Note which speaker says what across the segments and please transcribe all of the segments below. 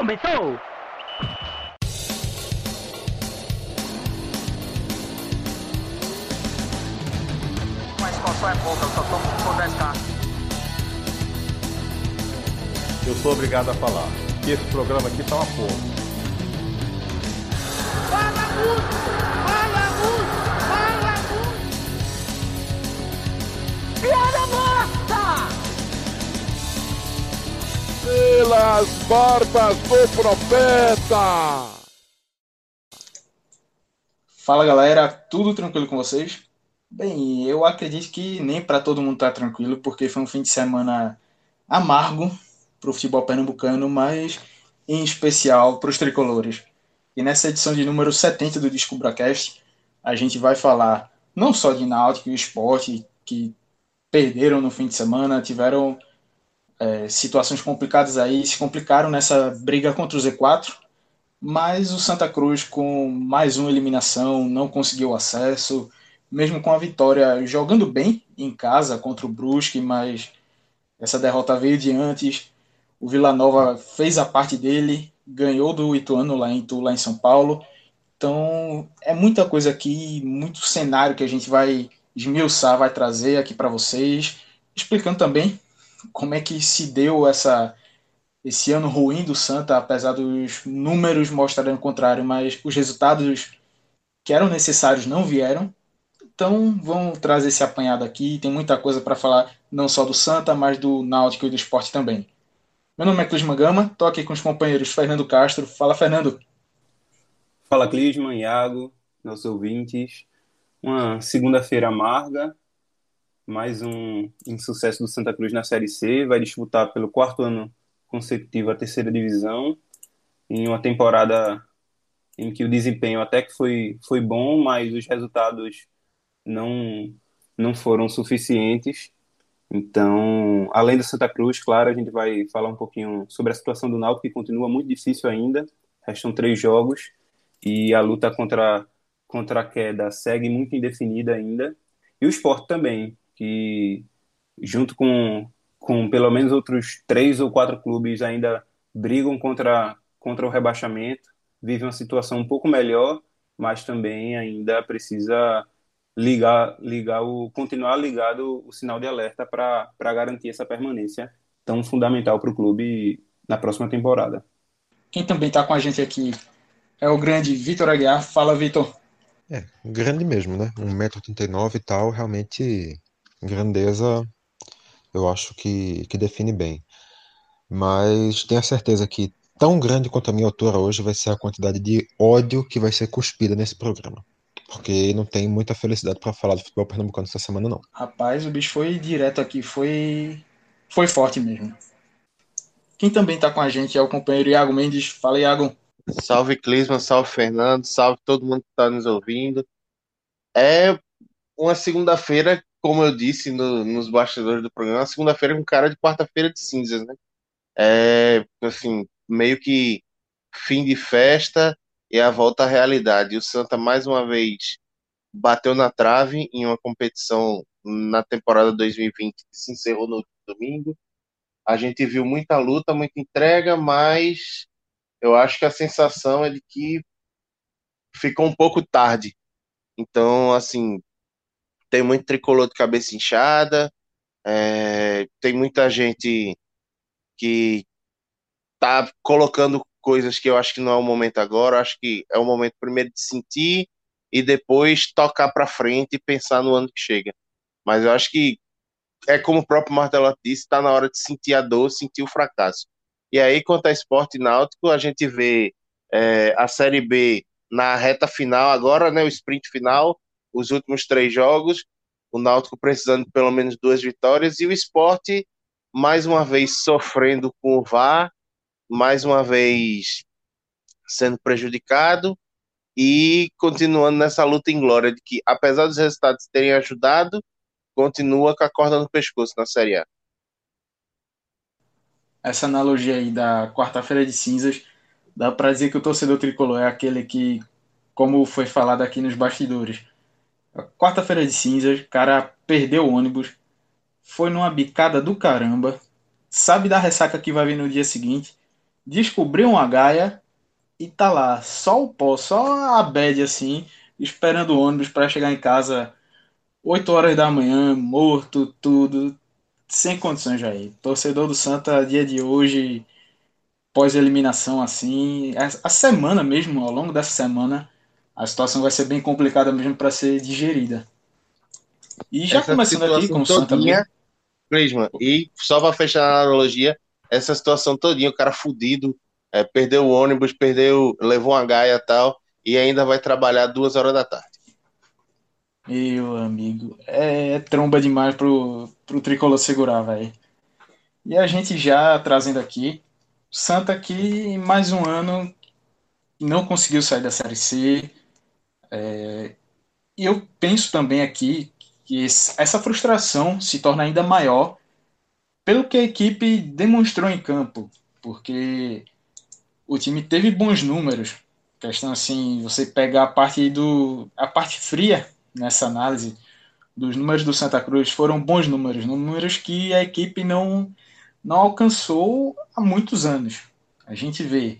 Speaker 1: Começou!
Speaker 2: Mas qual é pouca, eu só tomo se for 10k.
Speaker 3: Eu sou obrigado a falar que esse programa aqui tá uma porra.
Speaker 4: Fala muito! Fala muito! Fala muito! Piada morta!
Speaker 5: Pelas barbas do profeta!
Speaker 6: Fala galera, tudo tranquilo com vocês? Bem, eu acredito que nem para todo mundo tá tranquilo, porque foi um fim de semana amargo para o futebol pernambucano, mas em especial para os tricolores. E nessa edição de número 70 do DescubraCast, a gente vai falar não só de Náutico e esporte, que perderam no fim de semana, tiveram é, situações complicadas aí, se complicaram nessa briga contra o Z4, mas o Santa Cruz, com mais uma eliminação, não conseguiu acesso, mesmo com a vitória jogando bem em casa contra o Brusque, mas essa derrota veio de antes. O Vila Nova fez a parte dele, ganhou do Ituano lá em lá em São Paulo. Então é muita coisa aqui, muito cenário que a gente vai esmiuçar, vai trazer aqui para vocês, explicando também como é que se deu essa esse ano ruim do Santa, apesar dos números mostrarem o contrário, mas os resultados que eram necessários não vieram. Então, vamos trazer esse apanhado aqui. Tem muita coisa para falar, não só do Santa, mas do Náutico e do esporte também. Meu nome é Clisman Gama, estou aqui com os companheiros Fernando Castro. Fala, Fernando.
Speaker 7: Fala, Clisman, Iago, nossos ouvintes. Uma segunda-feira amarga, mais um insucesso do Santa Cruz na Série C. Vai disputar pelo quarto ano consecutivo a terceira divisão, em uma temporada em que o desempenho até que foi, foi bom, mas os resultados não, não foram suficientes. Então, além do Santa Cruz, claro, a gente vai falar um pouquinho sobre a situação do Náutico, que continua muito difícil ainda. Restam três jogos e a luta contra, contra a queda segue muito indefinida ainda. E o esporte também, que junto com, com pelo menos outros três ou quatro clubes ainda brigam contra, contra o rebaixamento, vive uma situação um pouco melhor, mas também ainda precisa ligar, ligar o, continuar ligado o sinal de alerta para garantir essa permanência tão fundamental para o clube na próxima temporada.
Speaker 6: Quem também está com a gente aqui é o grande Vitor Aguiar. Fala, Vitor.
Speaker 8: É, grande mesmo, né? 1,89m e tal, realmente grandeza eu acho que, que define bem. Mas tenho a certeza que tão grande quanto a minha altura hoje vai ser a quantidade de ódio que vai ser cuspida nesse programa porque não tem muita felicidade para falar do futebol pernambucano essa semana, não.
Speaker 6: Rapaz, o bicho foi direto aqui, foi, foi forte mesmo. Quem também está com a gente é o companheiro Iago Mendes. Fala, Iago.
Speaker 9: Salve, Clisman, salve, Fernando, salve todo mundo que está nos ouvindo. É uma segunda-feira, como eu disse no, nos bastidores do programa, segunda-feira com cara de quarta-feira de cinzas, né? É, assim, meio que fim de festa, e a volta à realidade. O Santa, mais uma vez, bateu na trave em uma competição na temporada 2020 que se encerrou no domingo. A gente viu muita luta, muita entrega, mas eu acho que a sensação é de que ficou um pouco tarde. Então, assim, tem muito tricolor de cabeça inchada, é, tem muita gente que tá colocando coisas que eu acho que não é o momento agora. Eu acho que é o momento primeiro de sentir e depois tocar para frente e pensar no ano que chega. Mas eu acho que é como o próprio Martelo disse, está na hora de sentir a dor, sentir o fracasso. E aí, quanto a esporte náutico, a gente vê é, a Série B na reta final agora, né, o sprint final, os últimos três jogos, o Náutico precisando de pelo menos duas vitórias e o esporte mais uma vez sofrendo com o VAR mais uma vez sendo prejudicado e continuando nessa luta em glória de que, apesar dos resultados terem ajudado, continua com a corda no pescoço na Série A.
Speaker 6: Essa analogia aí da quarta-feira de cinzas dá para dizer que o torcedor tricolor é aquele que, como foi falado aqui nos bastidores, quarta-feira de cinzas, cara perdeu o ônibus, foi numa bicada do caramba, sabe da ressaca que vai vir no dia seguinte descobriu uma gaia e tá lá, só o pó, só a bad assim, esperando o ônibus para chegar em casa 8 horas da manhã, morto, tudo, sem condições, aí. Torcedor do Santa, dia de hoje, pós-eliminação, assim, a, semana mesmo, ao longo dessa semana, a situação vai ser bem complicada mesmo para ser digerida. E já essa começando aqui com o Santa mesmo.
Speaker 9: Clisman, e só para fechar a analogia, essa situação todinha, o cara fudido, é, perdeu o ônibus, perdeu, levou uma gaia e tal, e ainda vai trabalhar duas horas da tarde.
Speaker 6: Meu amigo, é, é tromba demais pro, pro tricolor segurar, velho. E a gente já trazendo aqui, Santa que mais um ano não conseguiu sair da Série C. É, e eu penso também aqui que essa frustração se torna ainda maior pelo que a equipe demonstrou em campo, porque o time teve bons números. Questão assim, você pegar a parte do a parte fria nessa análise dos números do Santa Cruz foram bons números, números que a equipe não, não alcançou há muitos anos. A gente vê,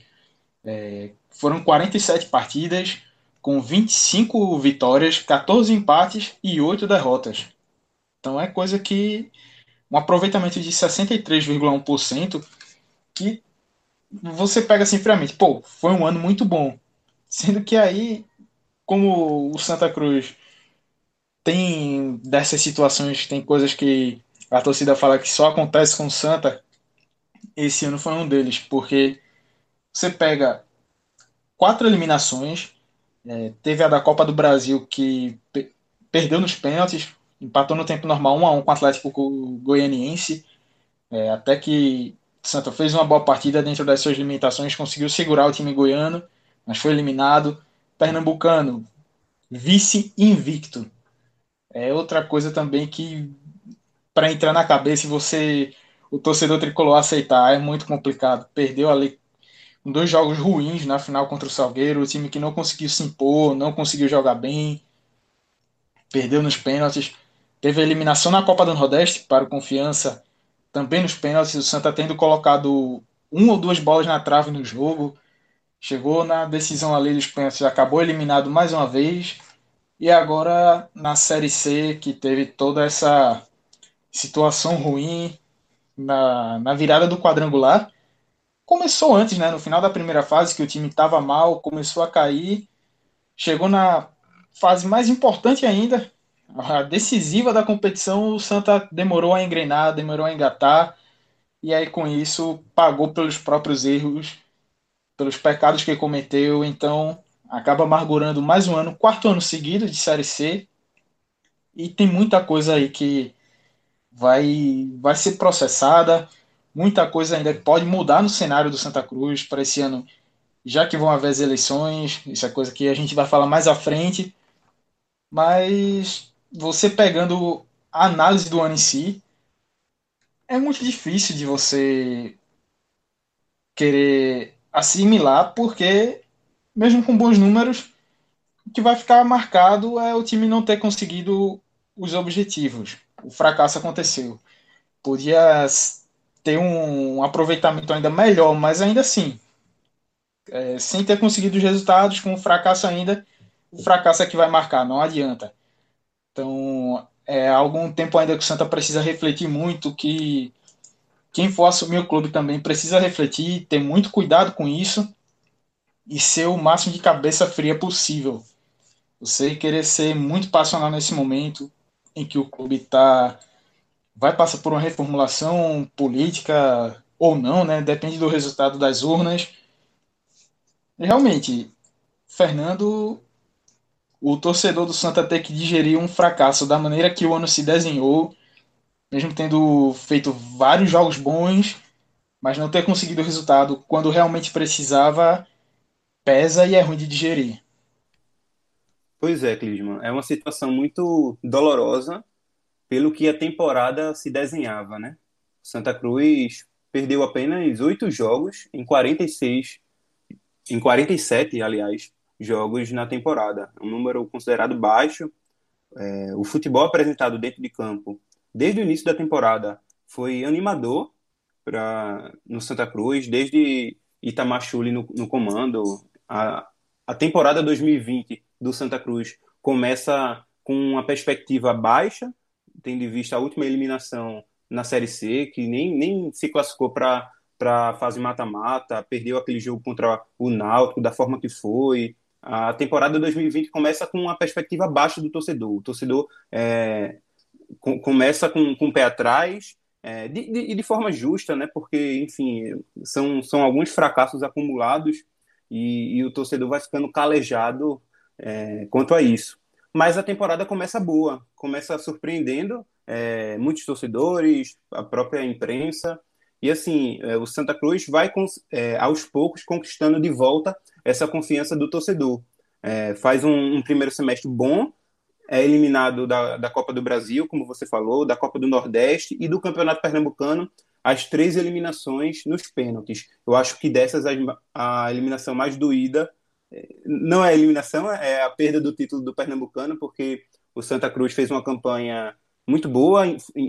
Speaker 6: é, foram 47 partidas com 25 vitórias, 14 empates e 8 derrotas. Então é coisa que um aproveitamento de 63,1% que você pega assim friamente, pô, foi um ano muito bom. Sendo que aí, como o Santa Cruz tem dessas situações, tem coisas que a torcida fala que só acontece com o Santa. Esse ano foi um deles, porque você pega quatro eliminações, é, teve a da Copa do Brasil que pe perdeu nos pênaltis, empatou no tempo normal 1 a 1 com o Atlético Goianiense, é, até que Santa fez uma boa partida dentro das suas limitações, conseguiu segurar o time goiano, mas foi eliminado. Pernambucano, vice invicto, é outra coisa também que para entrar na cabeça e você o torcedor tricolor aceitar é muito complicado. Perdeu ali dois jogos ruins na final contra o Salgueiro, o time que não conseguiu se impor, não conseguiu jogar bem, perdeu nos pênaltis. Teve a eliminação na Copa do Nordeste para o Confiança, também nos pênaltis, o Santa tendo colocado uma ou duas bolas na trave no jogo. Chegou na decisão ali dos pênaltis, acabou eliminado mais uma vez. E agora na Série C, que teve toda essa situação ruim na, na virada do quadrangular, começou antes, né? No final da primeira fase, que o time estava mal, começou a cair, chegou na fase mais importante ainda, a decisiva da competição, o Santa demorou a engrenar, demorou a engatar, e aí com isso pagou pelos próprios erros, pelos pecados que cometeu, então acaba amargurando mais um ano, quarto ano seguido de Série C. E tem muita coisa aí que vai, vai ser processada, muita coisa ainda que pode mudar no cenário do Santa Cruz para esse ano, já que vão haver as eleições, isso é coisa que a gente vai falar mais à frente. Mas você pegando a análise do ano em si, é muito difícil de você querer assimilar, porque mesmo com bons números, o que vai ficar marcado é o time não ter conseguido os objetivos. O fracasso aconteceu. Podia ter um aproveitamento ainda melhor, mas ainda assim, é, sem ter conseguido os resultados, com o fracasso ainda, o fracasso é que vai marcar, não adianta. Então, é algum tempo ainda que o Santa precisa refletir muito, que quem for assumir o clube também precisa refletir, ter muito cuidado com isso, e ser o máximo de cabeça fria possível. Você querer ser muito passional nesse momento em que o clube tá, vai passar por uma reformulação política ou não, né? Depende do resultado das urnas. Realmente, Fernando, o torcedor do Santa tem que digerir um fracasso da maneira que o ano se desenhou, mesmo tendo feito vários jogos bons, mas não ter conseguido o resultado quando realmente precisava pesa e é ruim de digerir.
Speaker 7: Pois é, Clisman. É uma situação muito dolorosa pelo que a temporada se desenhava, né? Santa Cruz perdeu apenas oito jogos em 46, em 47, aliás, jogos na temporada. Um número considerado baixo. É, o futebol apresentado dentro de campo desde o início da temporada foi animador para no Santa Cruz, desde Itamachuli no, no comando. A, a temporada 2020 do Santa Cruz começa com uma perspectiva baixa, tendo em vista a última eliminação na Série C, que nem, nem se classificou para a fase mata-mata, perdeu aquele jogo contra o Náutico da forma que foi. A temporada 2020 começa com uma perspectiva baixa do torcedor. O torcedor é, com, começa com, com o pé atrás, é, de, de, de, forma justa, né? Porque, enfim, são, são alguns fracassos acumulados e, e o torcedor vai ficando calejado é, quanto a isso. Mas a temporada começa boa, começa surpreendendo é, muitos torcedores, a própria imprensa. E assim, é, o Santa Cruz vai é, aos poucos conquistando de volta essa confiança do torcedor. É, faz um, um, primeiro semestre bom, é eliminado da, da Copa do Brasil, como você falou, da Copa do Nordeste e do Campeonato Pernambucano, as três eliminações nos pênaltis. Eu acho que dessas a, a eliminação mais doída não é eliminação, é a perda do título do Pernambucano, porque o Santa Cruz fez uma campanha muito boa,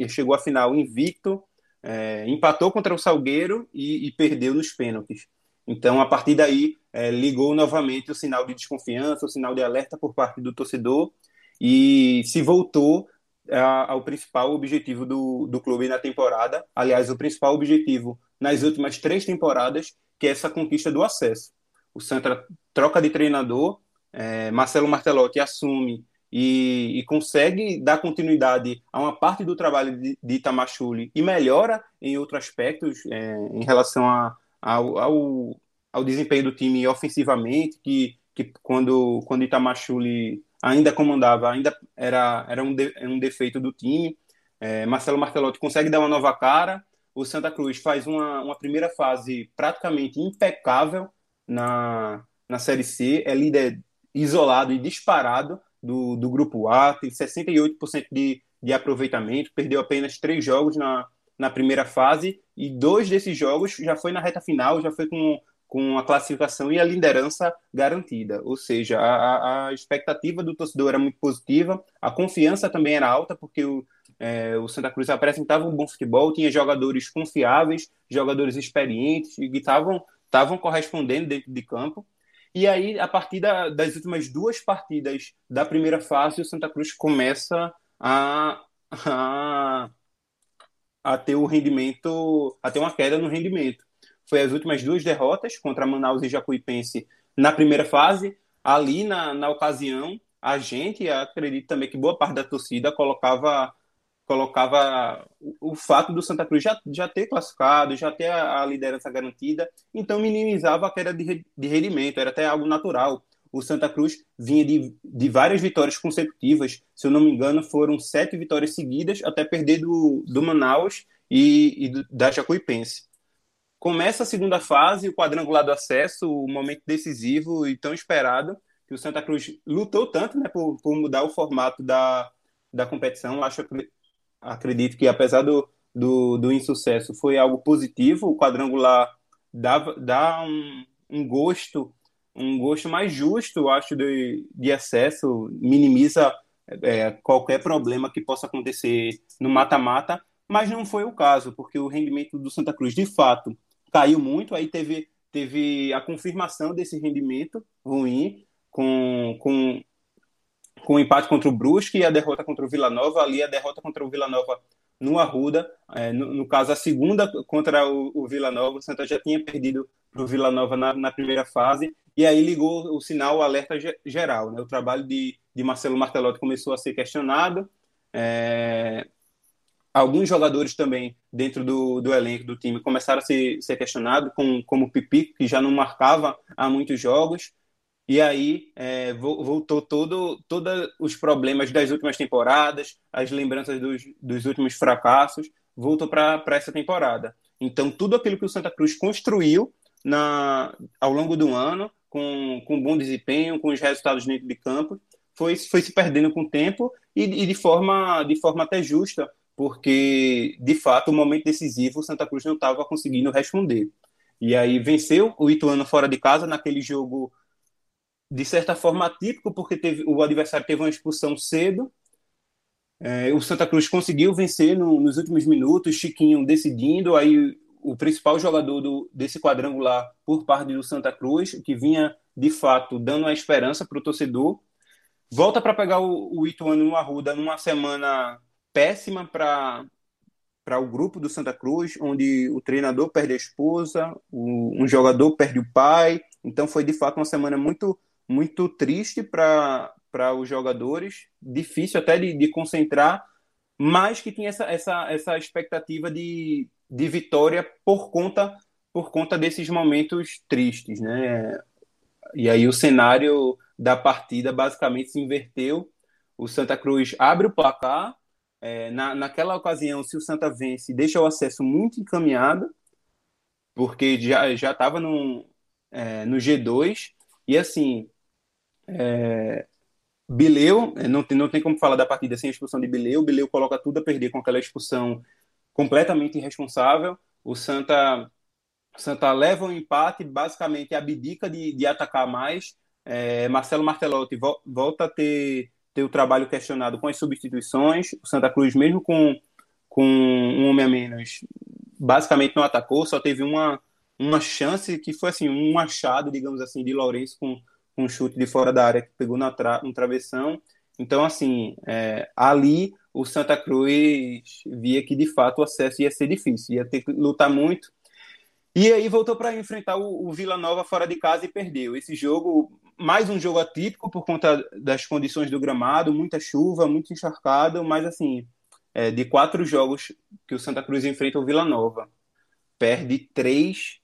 Speaker 7: chegou à final invicto, é, empatou contra o Salgueiro e, e, perdeu nos pênaltis. Então, a partir daí, é, ligou novamente o sinal de desconfiança, o sinal de alerta por parte do torcedor e se voltou a, ao principal objetivo do, do clube na temporada. Aliás, o principal objetivo nas últimas três temporadas, que é essa conquista do acesso. O Santa troca de treinador, é, Marcelo Martelotti assume e, e, consegue dar continuidade a uma parte do trabalho de, de Itamachule e melhora em outros aspectos é, em relação a, ao, ao, ao, desempenho do time ofensivamente, que, que quando, quando Itamachule ainda comandava, ainda era, era um, de, um defeito do time. É, Marcelo Martelotti consegue dar uma nova cara, o Santa Cruz faz uma, uma primeira fase praticamente impecável na, na Série C, é líder isolado e disparado, do, do grupo A, tem 68% de, de aproveitamento, perdeu apenas três jogos na, na primeira fase e dois desses jogos já foi na reta final, já foi com, com a classificação e a liderança garantida. Ou seja, a, a expectativa do torcedor era muito positiva, a confiança também era alta, porque o, é, o Santa Cruz apresentava um bom futebol, tinha jogadores confiáveis, jogadores experientes e que estavam correspondendo dentro de campo. E aí, a partir da, das últimas duas partidas da primeira fase, o Santa Cruz começa a, a, a ter o rendimento, a ter uma queda no rendimento. Foi as últimas duas derrotas contra Manaus e Jacuipense na primeira fase. Ali, na, na ocasião, a gente, acredito também que boa parte da torcida colocava colocava o, fato do Santa Cruz já, já ter classificado, já ter a, a liderança garantida, então minimizava a queda de, de rendimento, era até algo natural. O Santa Cruz vinha de, de várias vitórias consecutivas, se eu não me engano, foram sete vitórias seguidas, até perder do, do Manaus e, e do, da Jacuipense. Começa a segunda fase, o quadrangular do acesso, o momento decisivo e tão esperado, que o Santa Cruz lutou tanto né, por, por mudar o formato da, da competição. Acho, acredito que apesar do, do, do insucesso, foi algo positivo. O quadrangular dá, dá um, um gosto um gosto mais justo, acho, de, de acesso, minimiza é, qualquer problema que possa acontecer no mata-mata, mas não foi o caso, porque o rendimento do Santa Cruz, de fato, caiu muito, aí teve, teve a confirmação desse rendimento ruim, com, com com o empate contra o Brusque e a derrota contra o Vila Nova. Ali a derrota contra o Vila Nova no Arruda, é, no, no, caso a segunda contra o, o Vila Nova, o Santa já tinha perdido para o Vila Nova na, na, primeira fase e aí ligou o sinal o alerta geral. Né? O trabalho de, de Marcelo Martelotti começou a ser questionado. É, alguns jogadores também dentro do, do elenco do time começaram a ser, ser questionados, como, como o Pipi, que já não marcava há muitos jogos. E aí é, voltou todo, todos os problemas das últimas temporadas, as lembranças dos, dos últimos fracassos, voltou para essa temporada. Então, tudo aquilo que o Santa Cruz construiu na, ao longo do ano, com, com bom desempenho, com os resultados dentro de campo, foi, foi se perdendo com o tempo e, e de, forma, de forma até justa, porque, de fato, o momento decisivo o Santa Cruz não estava conseguindo responder. E aí venceu o Ituano fora de casa naquele jogo de certa forma atípico, porque teve, o adversário teve uma expulsão cedo. É, o Santa Cruz conseguiu vencer no, nos últimos minutos, Chiquinho decidindo, aí o principal jogador do, desse quadrangular por parte do Santa Cruz, que vinha de fato dando a esperança para o torcedor. Volta para pegar o, o Ituano no Arruda numa semana péssima para para o grupo do Santa Cruz, onde o treinador perde a esposa, o, um jogador perde o pai. Então foi de fato uma semana muito muito triste para os jogadores, difícil até de, de concentrar, mas que tinha essa, essa, essa expectativa de, de vitória por conta por conta desses momentos tristes, né? E aí o cenário da partida basicamente se inverteu. O Santa Cruz abre o placar. É, na, naquela ocasião, se o Santa vence, deixa o acesso muito encaminhado, porque já estava no, é, no G2. E assim, é, Bileu, é, não tem, não tem como falar da partida sem a expulsão de Bileu. Bileu coloca tudo a perder com aquela expulsão completamente irresponsável. O Santa Santa leva um empate, basicamente abdica de, de atacar mais. É, Marcelo Martelotti vo, volta a ter, ter o trabalho questionado com as substituições. O Santa Cruz, mesmo com, com um homem a menos, basicamente não atacou, só teve uma, uma chance que foi assim, um achado, digamos assim, de Lourenço com um chute de fora da área que pegou na tra um travessão. Então, assim, é, ali o Santa Cruz via que de fato o acesso ia ser difícil, ia ter que lutar muito e aí voltou para enfrentar o, o Vila Nova fora de casa e perdeu. Esse jogo, mais um jogo atípico por conta das condições do gramado, muita chuva, muito encharcado, mas assim, é, de quatro jogos que o Santa Cruz enfrenta o Vila Nova, perde três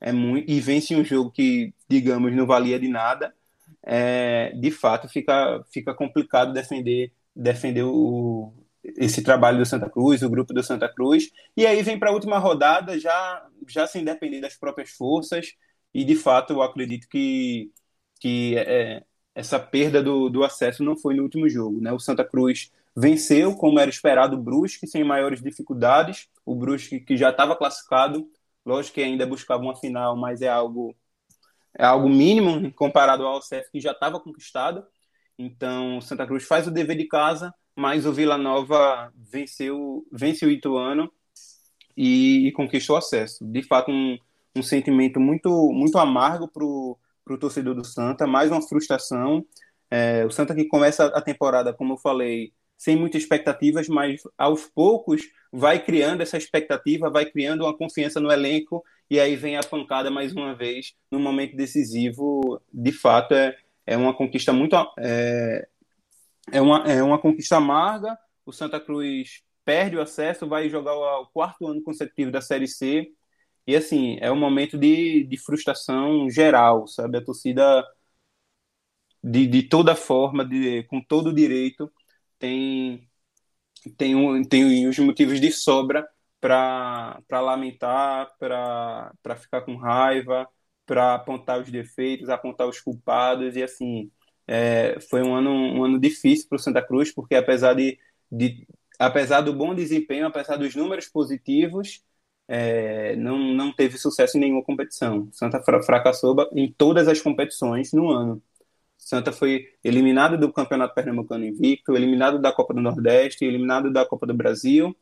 Speaker 7: é muito, e vence um jogo que, digamos, não valia de nada. É, de fato, fica, fica complicado defender, defender o, esse trabalho do Santa Cruz, o grupo do Santa Cruz, e aí vem para a última rodada já, já sem depender das próprias forças, e de fato eu acredito que, que é, essa perda do, do acesso não foi no último jogo. Né? O Santa Cruz venceu, como era esperado, o Brusque, sem maiores dificuldades, o Brusque que já estava classificado, lógico que ainda buscava uma final, mas é algo, é algo mínimo comparado ao acesso que já estava conquistado, então Santa Cruz faz o dever de casa, mas o Vila Nova venceu, venceu o Ituano e, e conquistou acesso. De fato, um, um sentimento muito, muito amargo para o torcedor do Santa, mais uma frustração. É, o Santa que começa a temporada, como eu falei, sem muitas expectativas, mas aos poucos vai criando essa expectativa, vai criando uma confiança no elenco e aí vem a pancada mais uma vez no momento decisivo. De fato, é, é uma conquista muito é, é uma, é uma conquista amarga. O Santa Cruz perde o acesso, vai jogar o, quarto ano consecutivo da Série C. E assim, é um momento de, de frustração geral, sabe? A torcida, de, de toda forma, de, com todo direito, tem, tem, um, tem os motivos de sobra para lamentar, para ficar com raiva, para apontar os defeitos, apontar os culpados, e assim, é, foi um ano, um ano difícil para o Santa Cruz, porque apesar, de, de, apesar do bom desempenho, apesar dos números positivos, é, não, não teve sucesso em nenhuma competição. Santa fracassou em todas as competições no ano. Santa foi eliminado do Campeonato Pernambucano Invicto, eliminado da Copa do Nordeste, eliminado da Copa do Brasil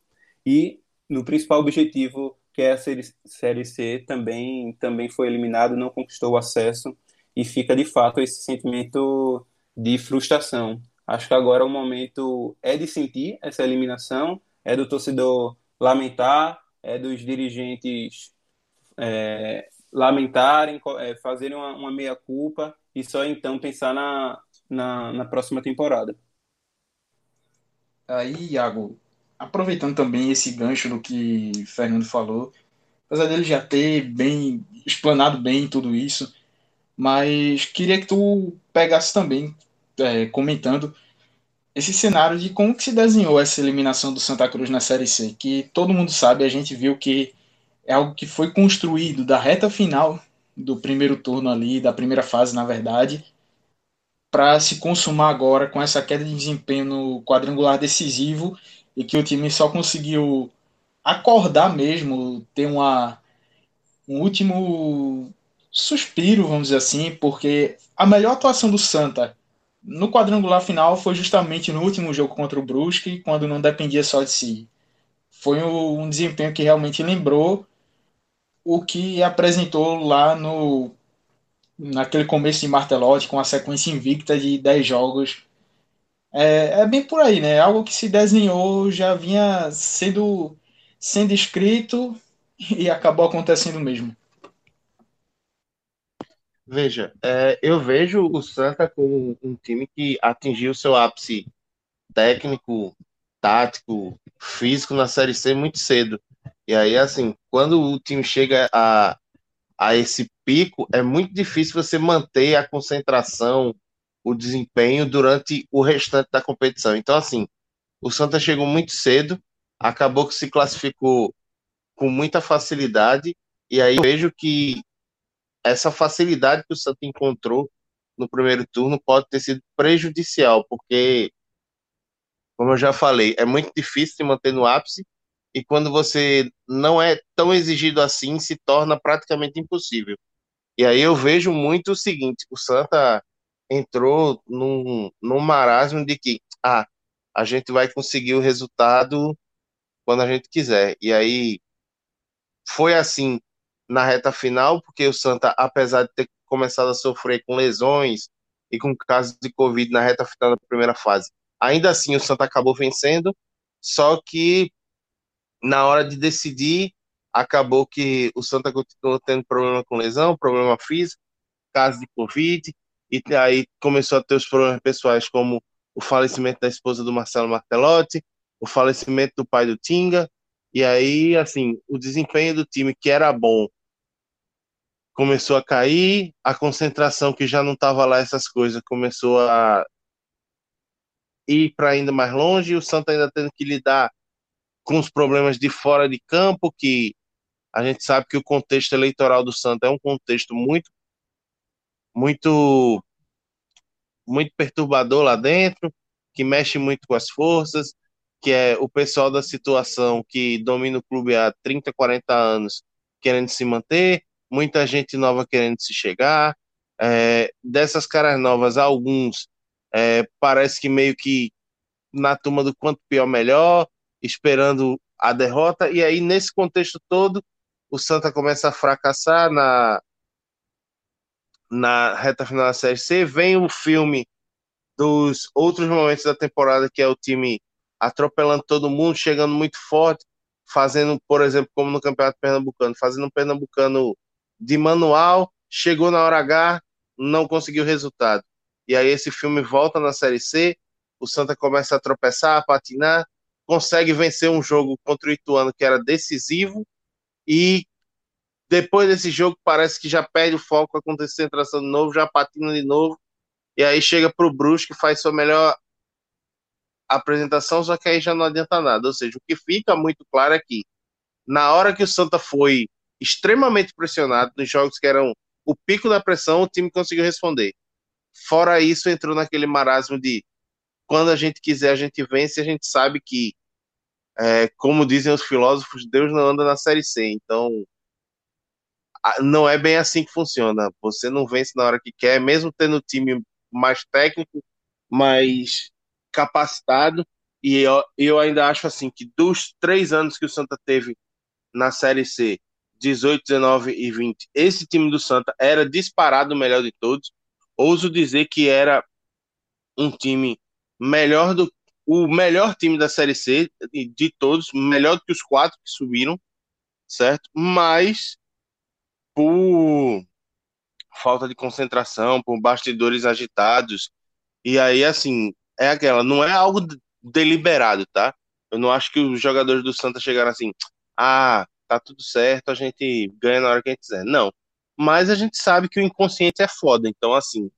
Speaker 7: e no principal objetivo, que é a Série, C, também, também foi eliminado, não conquistou o acesso e fica de fato esse sentimento de frustração. Acho que agora o momento é de sentir essa eliminação, é do torcedor lamentar, é dos dirigentes é, lamentarem, é, fazerem uma, uma meia-culpa e só então pensar na, na, na próxima temporada.
Speaker 6: Aí, Iago, aproveitando também esse gancho do que Fernando falou, apesar dele já ter bem explanado bem tudo isso, mas queria que tu pegasse também, é, comentando esse cenário de como que se desenhou essa eliminação do Santa Cruz na Série C, que todo mundo sabe, a gente viu que é algo que foi construído da reta final do primeiro turno ali, da primeira fase, na verdade, para se consumar agora com essa queda de desempenho no quadrangular decisivo e que o time só conseguiu acordar mesmo, ter uma, um último suspiro, vamos dizer assim, porque a melhor atuação do Santa no quadrangular final foi justamente no último jogo contra o Brusque, quando não dependia só de si. Foi um desempenho que realmente lembrou o que apresentou lá no naquele começo de Martelotti, com a sequência invicta de 10 jogos. É, é bem por aí, né? Algo que se desenhou já vinha sendo, sendo escrito e acabou acontecendo mesmo.
Speaker 9: Veja, é, eu vejo o Santa como um time que atingiu seu ápice técnico, tático, físico na Série C muito cedo. E aí, assim, quando o time chega a, a esse pico, é muito difícil você manter a concentração, o desempenho durante o restante da competição. Então, assim, o Santa chegou muito cedo, acabou que se classificou com muita facilidade, e aí vejo que essa facilidade que o Santa encontrou no primeiro turno pode ter sido prejudicial, porque, como eu já falei, é muito difícil se manter no ápice, e quando você não é tão exigido assim, se torna praticamente impossível. E aí eu vejo muito o seguinte: o Santa entrou num, num marasmo de que ah, a gente vai conseguir o resultado quando a gente quiser. E aí foi assim na reta final, porque o Santa, apesar de ter começado a sofrer com lesões e com casos de Covid na reta final da primeira fase, ainda assim o Santa acabou vencendo, só que na hora de decidir, acabou que o Santa continuou tendo problema com lesão, problema físico, caso de Covid, e aí começou a ter os problemas pessoais, como o falecimento da esposa do Marcelo Martelotti, o falecimento do pai do Tinga, e aí, assim, o desempenho do time, que era bom, começou a cair, a concentração que já não estava lá, essas coisas, começou a ir para ainda mais longe, o Santa ainda tendo que lidar com os problemas de fora de campo, que a gente sabe que o contexto eleitoral do Santa é um contexto muito muito muito perturbador lá dentro, que mexe muito com as forças, que é o pessoal da situação que domina o clube há 30, 40 anos querendo se manter, muita gente nova querendo se chegar. É, dessas caras novas, alguns é, parece que meio que na turma do quanto pior melhor, esperando a derrota, e aí nesse contexto todo, o Santa começa a fracassar na, na reta final da Série C, vem o filme dos outros momentos da temporada, que é o time atropelando todo mundo, chegando muito forte, fazendo, por exemplo, como no Campeonato Pernambucano, fazendo um Pernambucano de manual, chegou na hora H, não conseguiu resultado. E aí esse filme volta na Série C, o Santa começa a tropeçar, a patinar, consegue vencer um jogo contra o Ituano que era decisivo e depois desse jogo parece que já perde o foco, a concentração de novo, já patina de novo e aí chega para o Brusque que faz sua melhor apresentação, só que aí já não adianta nada. Ou seja, o que fica muito claro é que na hora que o Santa foi extremamente pressionado nos jogos que eram o pico da pressão, o time conseguiu responder. Fora isso, entrou naquele marasmo de quando a gente quiser, a gente vence, a gente sabe que, é, como dizem os filósofos, Deus não anda na Série C. Então, não é bem assim que funciona. Você não vence na hora que quer, mesmo tendo time mais técnico, mais capacitado. E eu, eu ainda acho assim que dos três anos que o Santa teve na Série C, 18, 19 e 20, esse time do Santa era disparado o melhor de todos. Ouso dizer que era um time melhor do o melhor time da Série C de todos, melhor do que os quatro que subiram, certo? Mas por falta de concentração, por bastidores agitados, e aí assim, é aquela, não é algo deliberado, tá? Eu não acho que os jogadores do Santa chegaram assim, ah, tá tudo certo, a gente ganha na hora que a gente quiser. Não. Mas a gente sabe que o inconsciente é foda, então assim,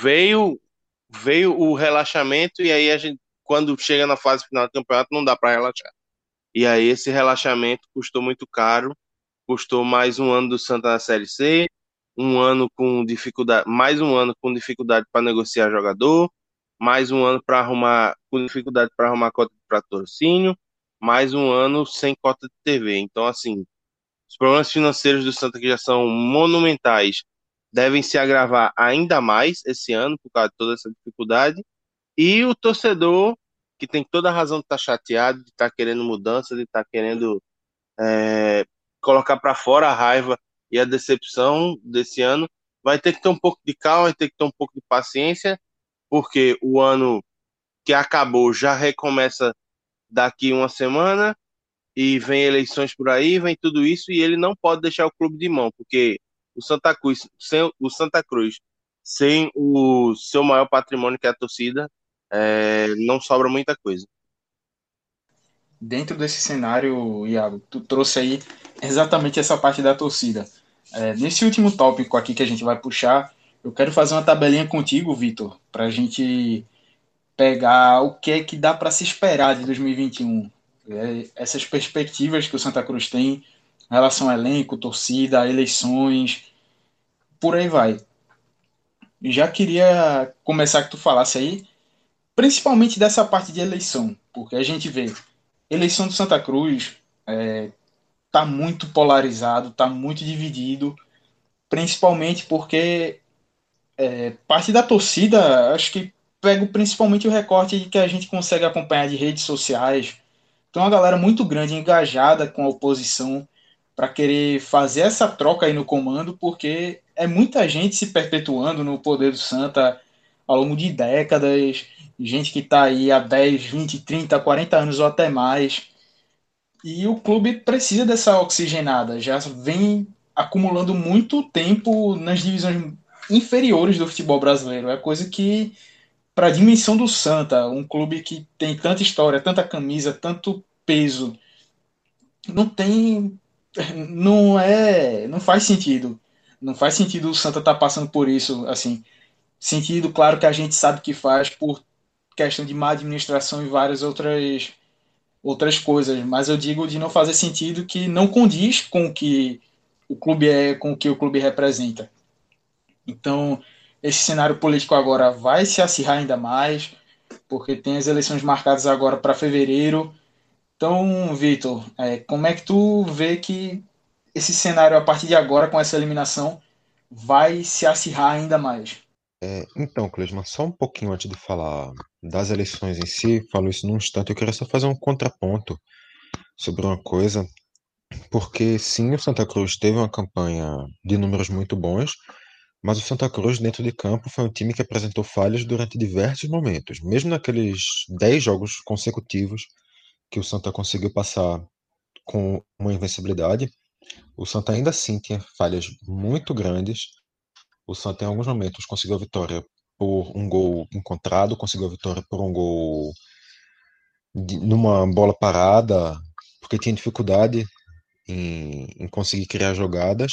Speaker 9: veio veio o relaxamento e aí a gente quando chega na fase final do campeonato não dá para relaxar. E aí esse relaxamento custou muito caro, custou mais um ano do Santa na Série C, um ano com dificuldade, mais um ano com dificuldade para negociar jogador, mais um ano para arrumar com dificuldade para arrumar cota de patrocínio, mais um ano sem cota de TV. Então assim, os problemas financeiros do Santa que já são monumentais devem se agravar ainda mais esse ano por causa de toda essa dificuldade. E o torcedor, que tem toda a razão de estar tá chateado, de estar tá querendo mudança, de estar tá querendo é, colocar para fora a raiva e a decepção desse ano. Vai ter que ter um pouco de calma, vai ter que ter um pouco de paciência, porque o ano que acabou já recomeça daqui uma semana e vem eleições por aí, vem tudo isso e ele não pode deixar o clube de mão, porque o Santa Cruz, sem o Santa Cruz, sem o seu maior patrimônio que é a torcida, é, não sobra muita coisa.
Speaker 6: Dentro desse cenário, Iago, tu trouxe aí exatamente essa parte da torcida. É, nesse último tópico aqui que a gente vai puxar, eu quero fazer uma tabelinha contigo, Vitor, para a gente pegar o que é que dá para se esperar de 2021. É, essas perspectivas que o Santa Cruz tem em relação ao elenco, torcida, eleições, por aí vai. Já queria começar que tu falasse aí, principalmente dessa parte de eleição, porque a gente vê eleição do Santa Cruz é, tá muito polarizado, tá muito dividido, principalmente porque é, parte da torcida, acho que pego principalmente o recorte que a gente consegue acompanhar de redes sociais. Tem uma galera muito grande engajada com a oposição para querer fazer essa troca aí no comando, porque é muita gente se perpetuando no poder do Santa ao longo de décadas, gente que está aí há 10, 20, 30, 40 anos ou até mais. E o clube precisa dessa oxigenada, já vem acumulando muito tempo nas divisões inferiores do futebol brasileiro. É coisa que, para a dimensão do Santa, um clube que tem tanta história, tanta camisa, tanto peso, não tem. Não é. Não faz sentido. Não faz sentido o Santa estar tá passando por isso. Assim, sentido, claro que a gente sabe que faz por questão de má administração e várias outras outras coisas, mas eu digo de não fazer sentido que não condiz com o que o clube é, com o que o clube representa. Então, esse cenário político agora vai se acirrar ainda mais, porque tem as eleições marcadas agora para fevereiro. Então, Vitor, é, como é que tu vê que esse cenário, a partir de agora, com essa eliminação, vai se acirrar ainda mais?
Speaker 8: É, então, Cleisman, só um pouquinho antes de falar das eleições em si, falo isso num instante, eu queria só fazer um contraponto sobre uma coisa, porque sim, o Santa Cruz teve uma campanha de números muito bons, mas o Santa Cruz, dentro de campo, foi um time que apresentou falhas durante diversos momentos. Mesmo naqueles 10 jogos consecutivos que o Santa conseguiu passar com uma invencibilidade, o Santa ainda assim tinha falhas muito grandes. O Santa, em alguns momentos, conseguiu a vitória por um gol encontrado, conseguiu a vitória por um gol de, numa bola parada, porque tinha dificuldade em, em conseguir criar jogadas.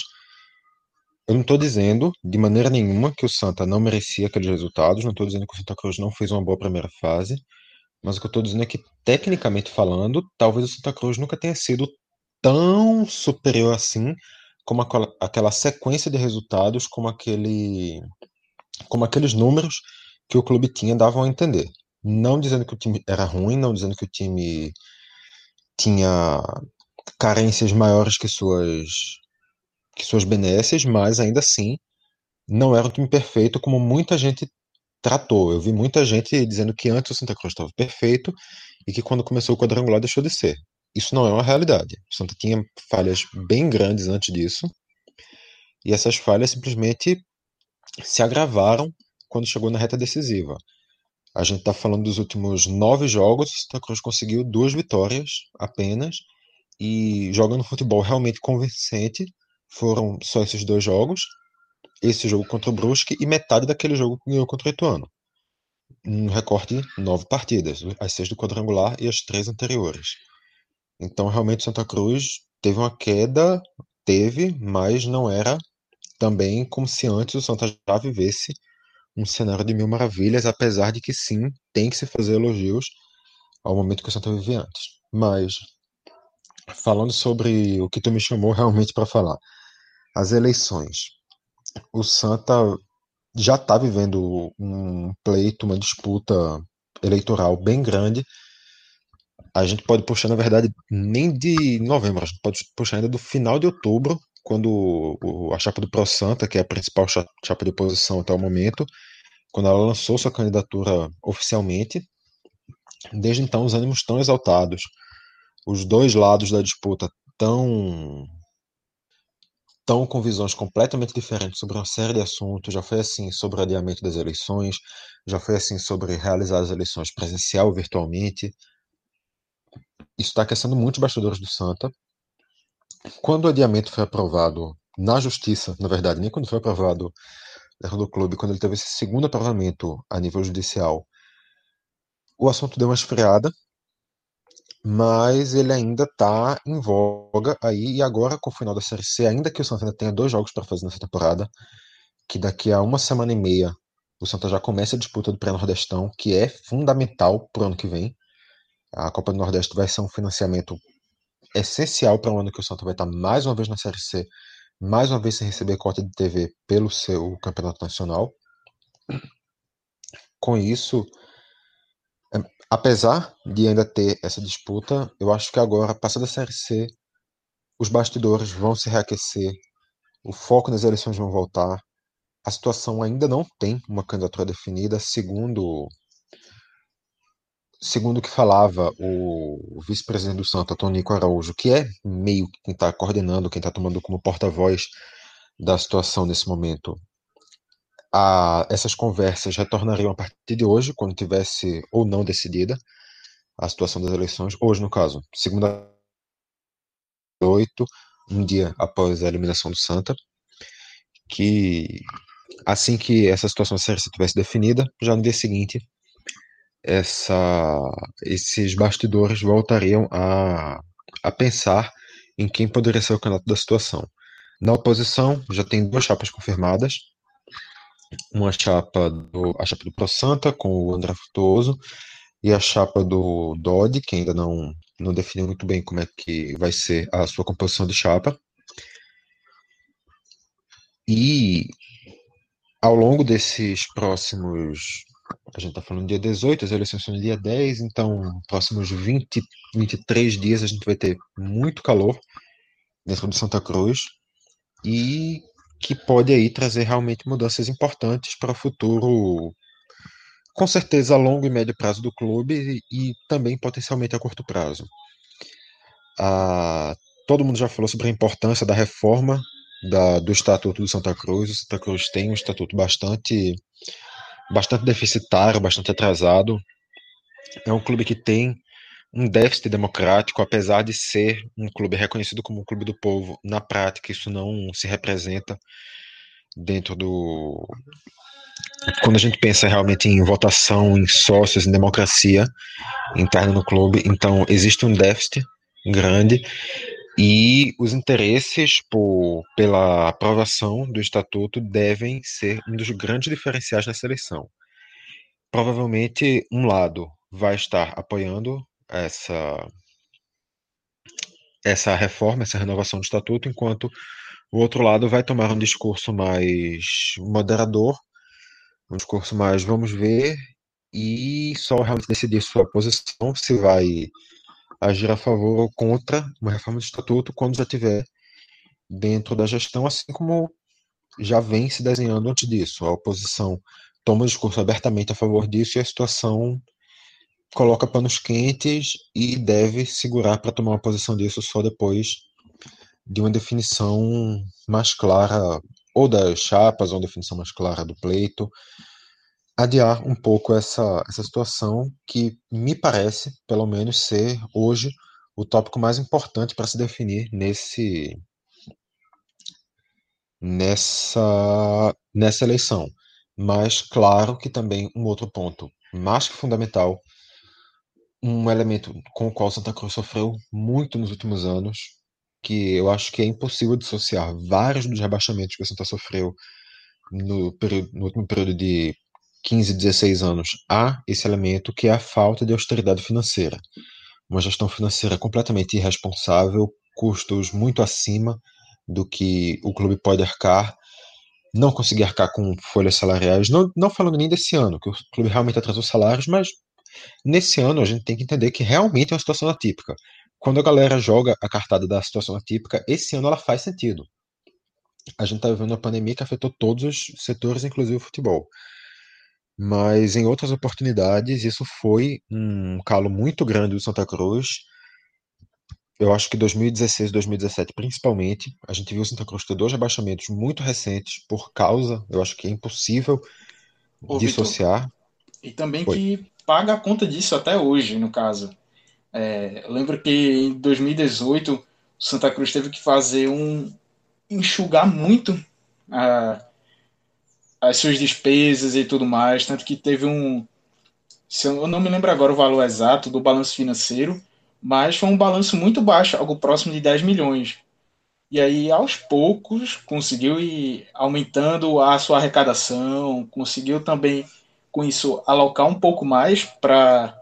Speaker 8: Eu não estou dizendo de maneira nenhuma que o Santa não merecia aqueles resultados, não estou dizendo que o Santa Cruz não fez uma boa primeira fase, mas o que eu estou dizendo é que, tecnicamente falando, talvez o Santa Cruz nunca tenha sido tão superior assim como aquela, aquela sequência de resultados, como aquele, como aqueles números que o clube tinha davam a entender. Não dizendo que o time era ruim, não dizendo que o time tinha carências maiores que suas que suas mas ainda assim não era um time perfeito como muita gente tratou. Eu vi muita gente dizendo que antes o Santa Cruz estava perfeito e que quando começou o quadrangular deixou de ser. Isso não é uma realidade. O Santa tinha falhas bem grandes antes disso e essas falhas simplesmente se agravaram quando chegou na reta decisiva. A gente está falando dos últimos nove jogos, o Santa Cruz conseguiu duas vitórias apenas e jogando futebol realmente convincente foram só esses dois jogos, esse jogo contra o Brusque e metade daquele jogo que ganhou contra o Ituano. Um recorte de nove partidas, as seis do quadrangular e as três anteriores. Então, realmente, Santa Cruz teve uma queda, teve, mas não era também como se antes o Santa já vivesse um cenário de mil maravilhas, apesar de que sim, tem que se fazer elogios ao momento que o Santa vive antes. Mas, falando sobre o que tu me chamou realmente para falar, as eleições. O Santa já está vivendo um pleito, uma disputa eleitoral bem grande. A gente pode puxar, na verdade, nem de novembro, a gente pode puxar ainda do final de outubro, quando a chapa do Pro Santa, que é a principal chapa de oposição até o momento, quando ela lançou sua candidatura oficialmente. Desde então, os ânimos estão exaltados. Os dois lados da disputa estão estão com visões completamente diferentes sobre uma série de assuntos. Já foi assim sobre o adiamento das eleições, já foi assim sobre realizar as eleições presencial virtualmente. Isso está aquecendo muito os bastidores do Santa. Quando o adiamento foi aprovado na justiça, na verdade, nem quando foi aprovado do clube, quando ele teve esse segundo aprovamento a nível judicial, o assunto deu uma esfriada, mas ele ainda está em voga aí, e agora com o final da Série C, ainda que o Santa ainda tenha dois jogos para fazer nessa temporada, que daqui a uma semana e meia o Santa já começa a disputa do pré-nordestão, que é fundamental para o ano que vem. A Copa do Nordeste vai ser um financiamento essencial para o ano que o Santa vai estar mais uma vez na Série C, mais uma vez sem receber cota de TV pelo seu campeonato nacional. Com isso, apesar de ainda ter essa disputa, eu acho que agora, passada a Série C, os bastidores vão se reaquecer, o foco nas eleições vão voltar. A situação ainda não tem uma candidatura definida, segundo segundo o que falava o vice-presidente do Santa, Tonico Araújo, que é meio quem está coordenando, quem está tomando como porta-voz da situação nesse momento, a, essas conversas retornariam a partir de hoje, quando tivesse ou não decidida a situação das eleições. Hoje, no caso, segunda oito, um dia após a eliminação do Santa, que assim que essa situação tivesse definida, já no dia seguinte, essa, esses bastidores voltariam a, a pensar em quem poderia ser o candidato da situação. Na oposição, já tem duas chapas confirmadas, uma chapa do, a chapa do Pro Santa com o André Frutuoso e a chapa do Dodi, que ainda não, não definiu muito bem como é que vai ser a sua composição de chapa. E ao longo desses próximos. A gente está falando dia 18, as eleições são no dia 10, então, próximos 20, 23 dias a gente vai ter muito calor dentro de Santa Cruz. E que pode aí trazer realmente mudanças importantes para o futuro, com certeza a longo e médio prazo do clube e, e também potencialmente a curto prazo. Ah, todo mundo já falou sobre a importância da reforma da, do Estatuto do Santa Cruz. O Santa Cruz tem um estatuto bastante, bastante deficitário, bastante atrasado. É um clube que tem um déficit democrático, apesar de ser um clube reconhecido como um clube do povo, na prática isso não se representa dentro do. Quando a gente pensa realmente em votação, em sócios, em democracia interna no clube, então existe um déficit grande e os interesses por, pela aprovação do estatuto devem ser um dos grandes diferenciais nessa eleição. Provavelmente um lado vai estar apoiando essa essa reforma, essa renovação do estatuto, enquanto o outro lado vai tomar um discurso mais moderador, um discurso mais vamos ver e só realmente decidir sua posição se vai agir a favor ou contra uma reforma do estatuto quando já tiver dentro da gestão, assim como já vem se desenhando antes disso. A oposição toma discurso abertamente a favor disso e a situação coloca panos quentes e deve segurar para tomar uma posição disso só depois de uma definição mais clara, ou das chapas, ou uma definição mais clara do pleito, adiar um pouco essa, essa situação que me parece, pelo menos, ser hoje o tópico mais importante para se definir nesse nessa nessa eleição. Mas claro que também um outro ponto mais que fundamental um elemento com o qual Santa Cruz sofreu muito nos últimos anos, que eu acho que é impossível dissociar vários dos rebaixamentos que o Santa sofreu no, período, no último período de 15, 16 anos a esse elemento que é a falta de austeridade financeira. Uma gestão financeira completamente irresponsável, custos muito acima do que o clube pode arcar, não conseguir arcar com folhas salariais, não, não falando nem desse ano, que o clube realmente atrasou salários, mas Nesse ano, a gente tem que entender que realmente é uma situação atípica. Quando a galera joga a cartada da situação atípica, esse ano ela faz sentido. A gente está vivendo uma pandemia que afetou todos os setores, inclusive o futebol. Mas em outras oportunidades, isso foi um calo muito grande do Santa Cruz. eu acho que 2016 e 2017, principalmente, a gente viu o Santa Cruz ter dois rebaixamentos muito recentes por causa, eu acho que é impossível
Speaker 6: Ô,
Speaker 8: dissociar.
Speaker 6: E também
Speaker 8: Foi.
Speaker 6: que paga a conta disso até hoje, no caso. É, eu lembro que em 2018 o Santa Cruz teve que fazer um enxugar muito a, as suas despesas e tudo mais, tanto que teve um eu não me lembro agora o valor exato do balanço financeiro, mas foi um balanço muito baixo, algo próximo de 10 milhões. E aí, aos poucos, conseguiu ir aumentando a sua arrecadação, conseguiu também, com isso, alocar um pouco mais para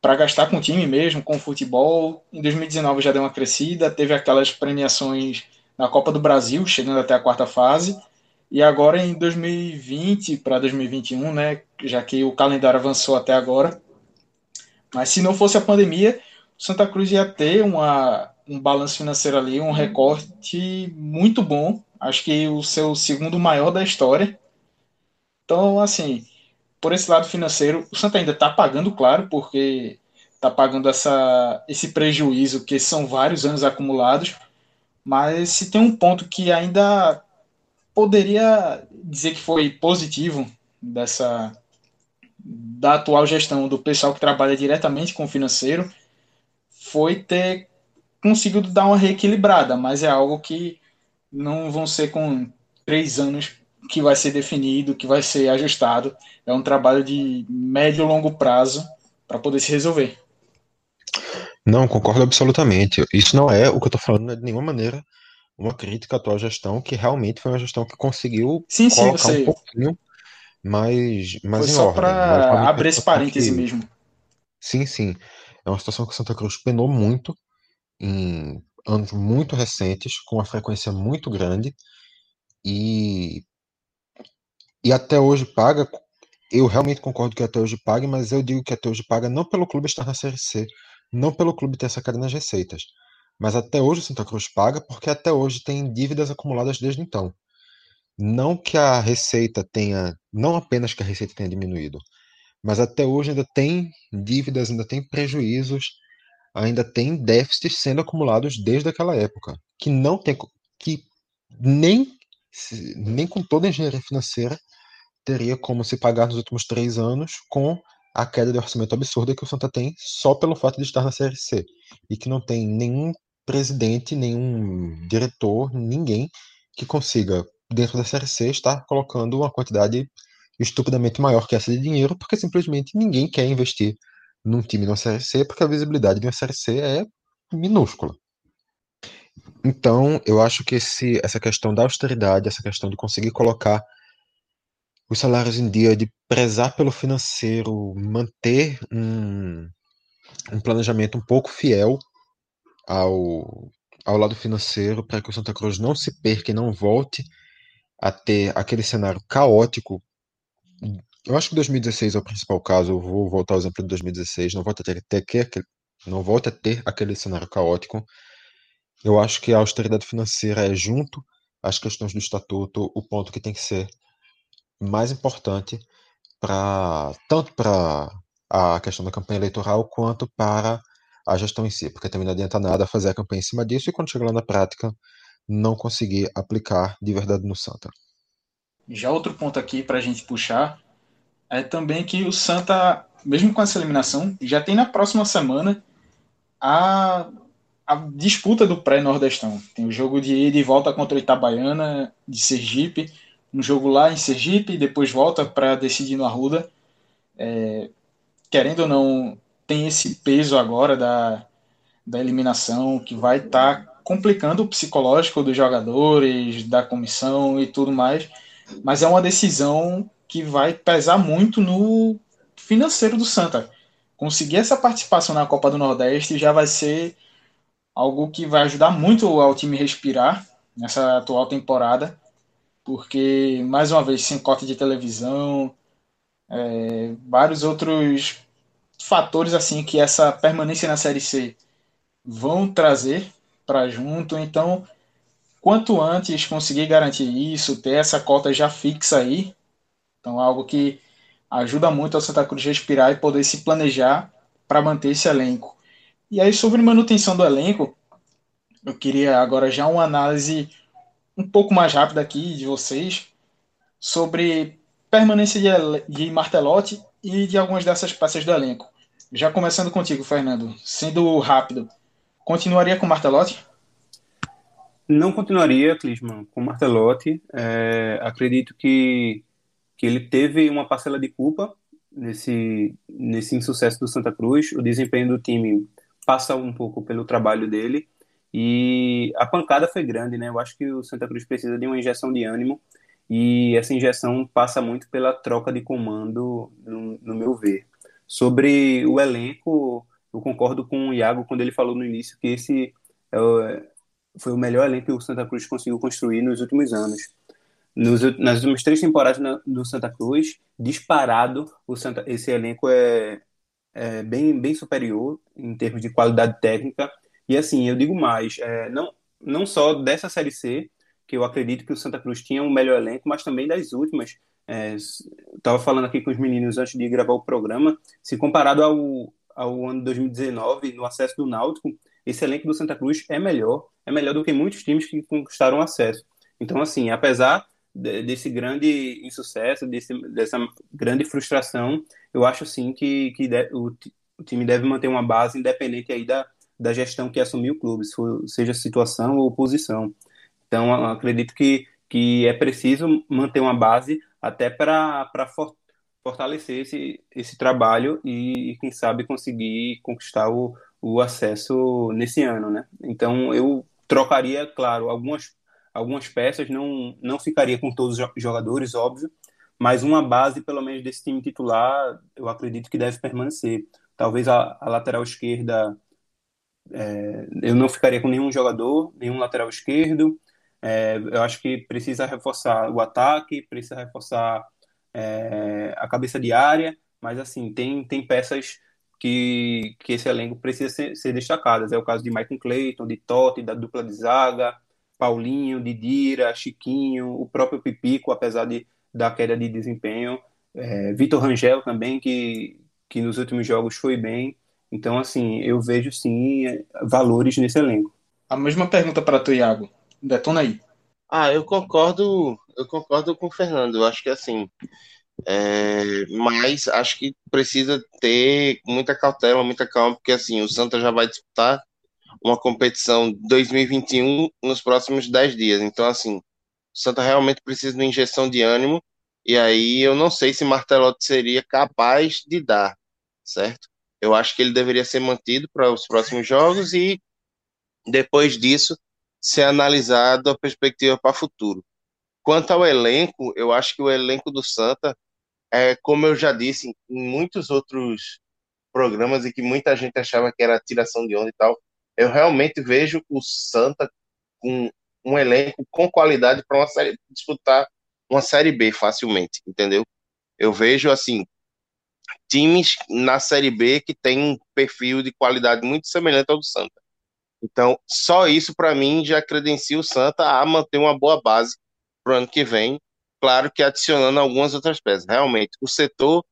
Speaker 6: para gastar com o time mesmo, com o futebol. Em 2019 já deu uma crescida, teve aquelas premiações na Copa do Brasil, chegando até a quarta fase. E agora em 2020 para 2021, né, já que o calendário avançou até agora. Mas se não fosse a pandemia, Santa Cruz ia ter uma, um balanço financeiro ali, um recorte muito bom. Acho que o seu segundo maior da história. Então, assim, por esse lado financeiro, o Santa ainda está pagando, claro, porque está pagando essa, esse prejuízo, que são vários anos acumulados. Mas se tem um ponto que ainda poderia dizer que foi positivo dessa da atual gestão do pessoal que trabalha diretamente com o financeiro foi ter conseguido dar uma reequilibrada, mas é algo que não vão ser com três anos que vai ser definido, que vai ser ajustado. É um trabalho de médio e longo prazo para poder se resolver.
Speaker 8: Não, concordo absolutamente. Isso não é o que eu estou falando, de nenhuma maneira uma crítica à atual gestão, que realmente foi uma gestão que conseguiu
Speaker 6: sim, sim,
Speaker 8: colocar
Speaker 6: você...
Speaker 8: um pouquinho mais, mais
Speaker 6: foi
Speaker 8: em
Speaker 6: só para abrir esse parêntese que... mesmo.
Speaker 8: Sim, sim. É uma situação que o Santa Cruz penou muito em anos muito recentes, com uma frequência muito grande, e, e até hoje paga. Eu realmente concordo que até hoje paga, mas eu digo que até hoje paga não pelo clube estar na Série C, não pelo clube ter essa queda nas receitas, mas até hoje o Santa Cruz paga porque até hoje tem dívidas acumuladas desde então. Não que a receita tenha, não apenas que a receita tenha diminuído, mas até hoje ainda tem dívidas, ainda tem prejuízos, ainda tem déficits sendo acumulados desde aquela época, que não tem que nem nem com toda a engenharia financeira teria como se pagar nos últimos três anos com a queda de orçamento absurda que o Santa tem só pelo fato de estar na Série C e que não tem nenhum presidente, nenhum diretor, ninguém que consiga, dentro da Série C, estar colocando uma quantidade estupidamente maior que essa de dinheiro, porque simplesmente ninguém quer investir num time na Série C, porque a visibilidade de uma Série C é minúscula. Então, eu acho que esse, essa questão da austeridade, essa questão de conseguir colocar os salários em dia, de prezar pelo financeiro, manter um, um planejamento um pouco fiel ao, ao lado financeiro para que o Santa Cruz não se perca e não volte a ter aquele cenário caótico. Eu acho que 2016 é o principal caso, eu vou voltar ao exemplo de 2016, não volte a ter, ter, ter, não volte a ter aquele cenário caótico. Eu acho que a austeridade financeira é junto às questões do estatuto o ponto que tem que ser mais importante para tanto para a questão da campanha eleitoral quanto para a gestão em si, porque também não adianta nada fazer a campanha em cima disso e quando chegar lá na prática não conseguir aplicar de verdade no Santa.
Speaker 6: Já outro ponto aqui para a gente puxar é também que o Santa, mesmo com essa eliminação, já tem na próxima semana a, a disputa do pré-nordestão. Tem o jogo de ida e volta contra o Itabaiana de Sergipe, um jogo lá em Sergipe, depois volta para decidir no Arruda. É, querendo ou não, tem esse peso agora da, da eliminação que vai estar tá complicando o psicológico dos jogadores, da comissão e tudo mais, mas é uma decisão que vai pesar muito no financeiro do Santa. Conseguir essa participação na Copa do Nordeste já vai ser algo que vai ajudar muito ao time respirar nessa atual temporada, porque, mais uma vez, sem cota de televisão, é, vários outros fatores assim que essa permanência na Série C vão trazer para junto. Então, quanto antes conseguir garantir isso, ter essa cota já fixa aí, então algo que ajuda muito ao Santa Cruz respirar e poder se planejar para manter esse elenco. E aí, sobre manutenção do elenco, eu queria agora já uma análise um pouco mais rápida aqui de vocês sobre permanência de, de Martelotti e de algumas dessas peças do elenco. Já começando contigo, Fernando, sendo rápido, continuaria com Martelotti?
Speaker 7: Não continuaria, Clisman, com Martelotti. É, acredito que, que ele teve uma parcela de culpa nesse, nesse insucesso do Santa Cruz. O desempenho do time passa um pouco pelo trabalho dele. E a pancada foi grande, né? Eu acho que o Santa Cruz precisa de uma injeção de ânimo. E essa injeção passa muito pela troca de comando, no, no meu ver. Sobre o elenco, eu concordo com o Iago quando ele falou no início que esse é, foi o melhor elenco que o Santa Cruz conseguiu construir nos últimos anos. Nos, nas últimas três temporadas na, do Santa Cruz, disparado, o Santa, esse elenco é, é bem, bem superior em termos de qualidade técnica. E assim, eu digo mais, é, não, não só dessa Série C, que eu acredito que o Santa Cruz tinha um melhor elenco, mas também das últimas. É, Estava falando aqui com os meninos antes de gravar o programa, se comparado ao, ao ano 2019, no acesso do Náutico, esse elenco do Santa Cruz é melhor, é melhor do que muitos times que conquistaram acesso. Então, assim, apesar desse grande insucesso, desse, dessa grande frustração, eu acho sim que, que o, o, time deve manter uma base independente aí da, da gestão que assumiu o clube, seja situação ou posição. Então, acredito que, que é preciso manter uma base até para fortalecer esse, esse trabalho e, quem sabe, conseguir conquistar o, o acesso nesse ano, né? Então eu trocaria, claro, algumas, algumas peças, não, não ficaria com todos os jogadores, óbvio, mas uma base, pelo menos, desse time titular, eu acredito que deve permanecer. Talvez a, a lateral esquerda, é, eu não ficaria com nenhum jogador, nenhum lateral esquerdo. É, eu acho que precisa reforçar o ataque, precisa reforçar é, a cabeça de área, mas assim, tem, tem peças que, que esse elenco precisa ser, ser destacadas. É o caso de Michael Clayton, de Totti, da dupla de zaga, Paulinho, Didira, Chiquinho, o próprio Pipico, apesar de, da queda de desempenho, é, Vitor Rangel também, que, que nos últimos jogos foi bem. Então, assim, eu vejo sim valores nesse elenco.
Speaker 6: A mesma pergunta para tu, Iago. Detona aí.
Speaker 9: Ah, eu concordo, eu concordo com o Fernando. Acho que assim, é, mas acho que precisa ter muita cautela, muita calma, porque assim, o Santa já vai disputar uma competição 2021 nos próximos 10 dias. Então, assim, o Santa realmente precisa de uma injeção de ânimo, e aí eu não sei se Martelotti seria capaz de dar, certo? Eu acho que ele deveria ser mantido para os próximos jogos e depois disso ser analisado a perspectiva para o futuro. Quanto ao elenco, eu acho que o elenco do Santa é, como eu já disse em muitos outros programas e que muita gente achava que era tiração de onda e tal, eu realmente vejo o Santa com um elenco com qualidade para disputar uma série B facilmente, entendeu? Eu vejo assim times na série B que tem um perfil de qualidade muito semelhante ao do Santa. Então, só isso para mim já credencia o Santa a manter uma boa base para o ano que vem Claro que adicionando algumas outras peças. Realmente, o setor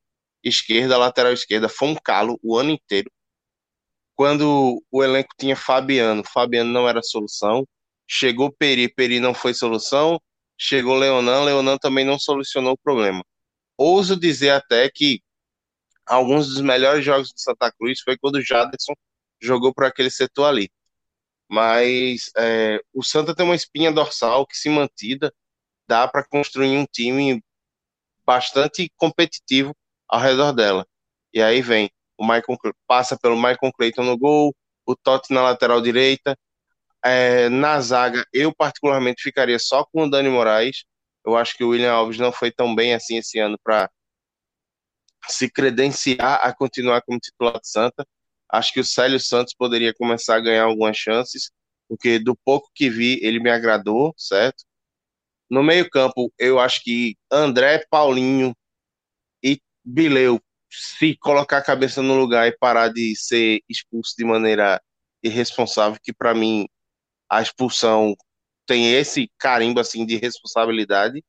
Speaker 9: esquerda, lateral esquerda, foi um calo o ano inteiro. Quando o elenco tinha Fabiano, Fabiano não era solução. Chegou Peri, Peri não foi solução. Chegou Leonan, Leonan também não solucionou o problema. Ouso dizer até que alguns dos melhores jogos do Santa Cruz foi quando o Jaderson jogou para aquele setor ali. Mas é, o Santa tem uma espinha dorsal que se mantida dá para construir um time bastante competitivo ao redor dela. E aí vem o Michael passa pelo Michael Clayton no gol, o Totti na lateral direita. É, na zaga, eu particularmente ficaria só com o Dani Moraes. Eu acho que o William Alves não foi tão bem assim esse ano para se credenciar a continuar como titular de Santa. Acho que o Célio Santos poderia começar a ganhar algumas chances, porque do pouco que vi, ele me agradou, certo? No meio-campo, eu acho que André, Paulinho e Bileu, se colocar a cabeça no lugar e parar de ser expulso de maneira irresponsável, que para mim a expulsão tem esse carimbo assim de responsabilidade.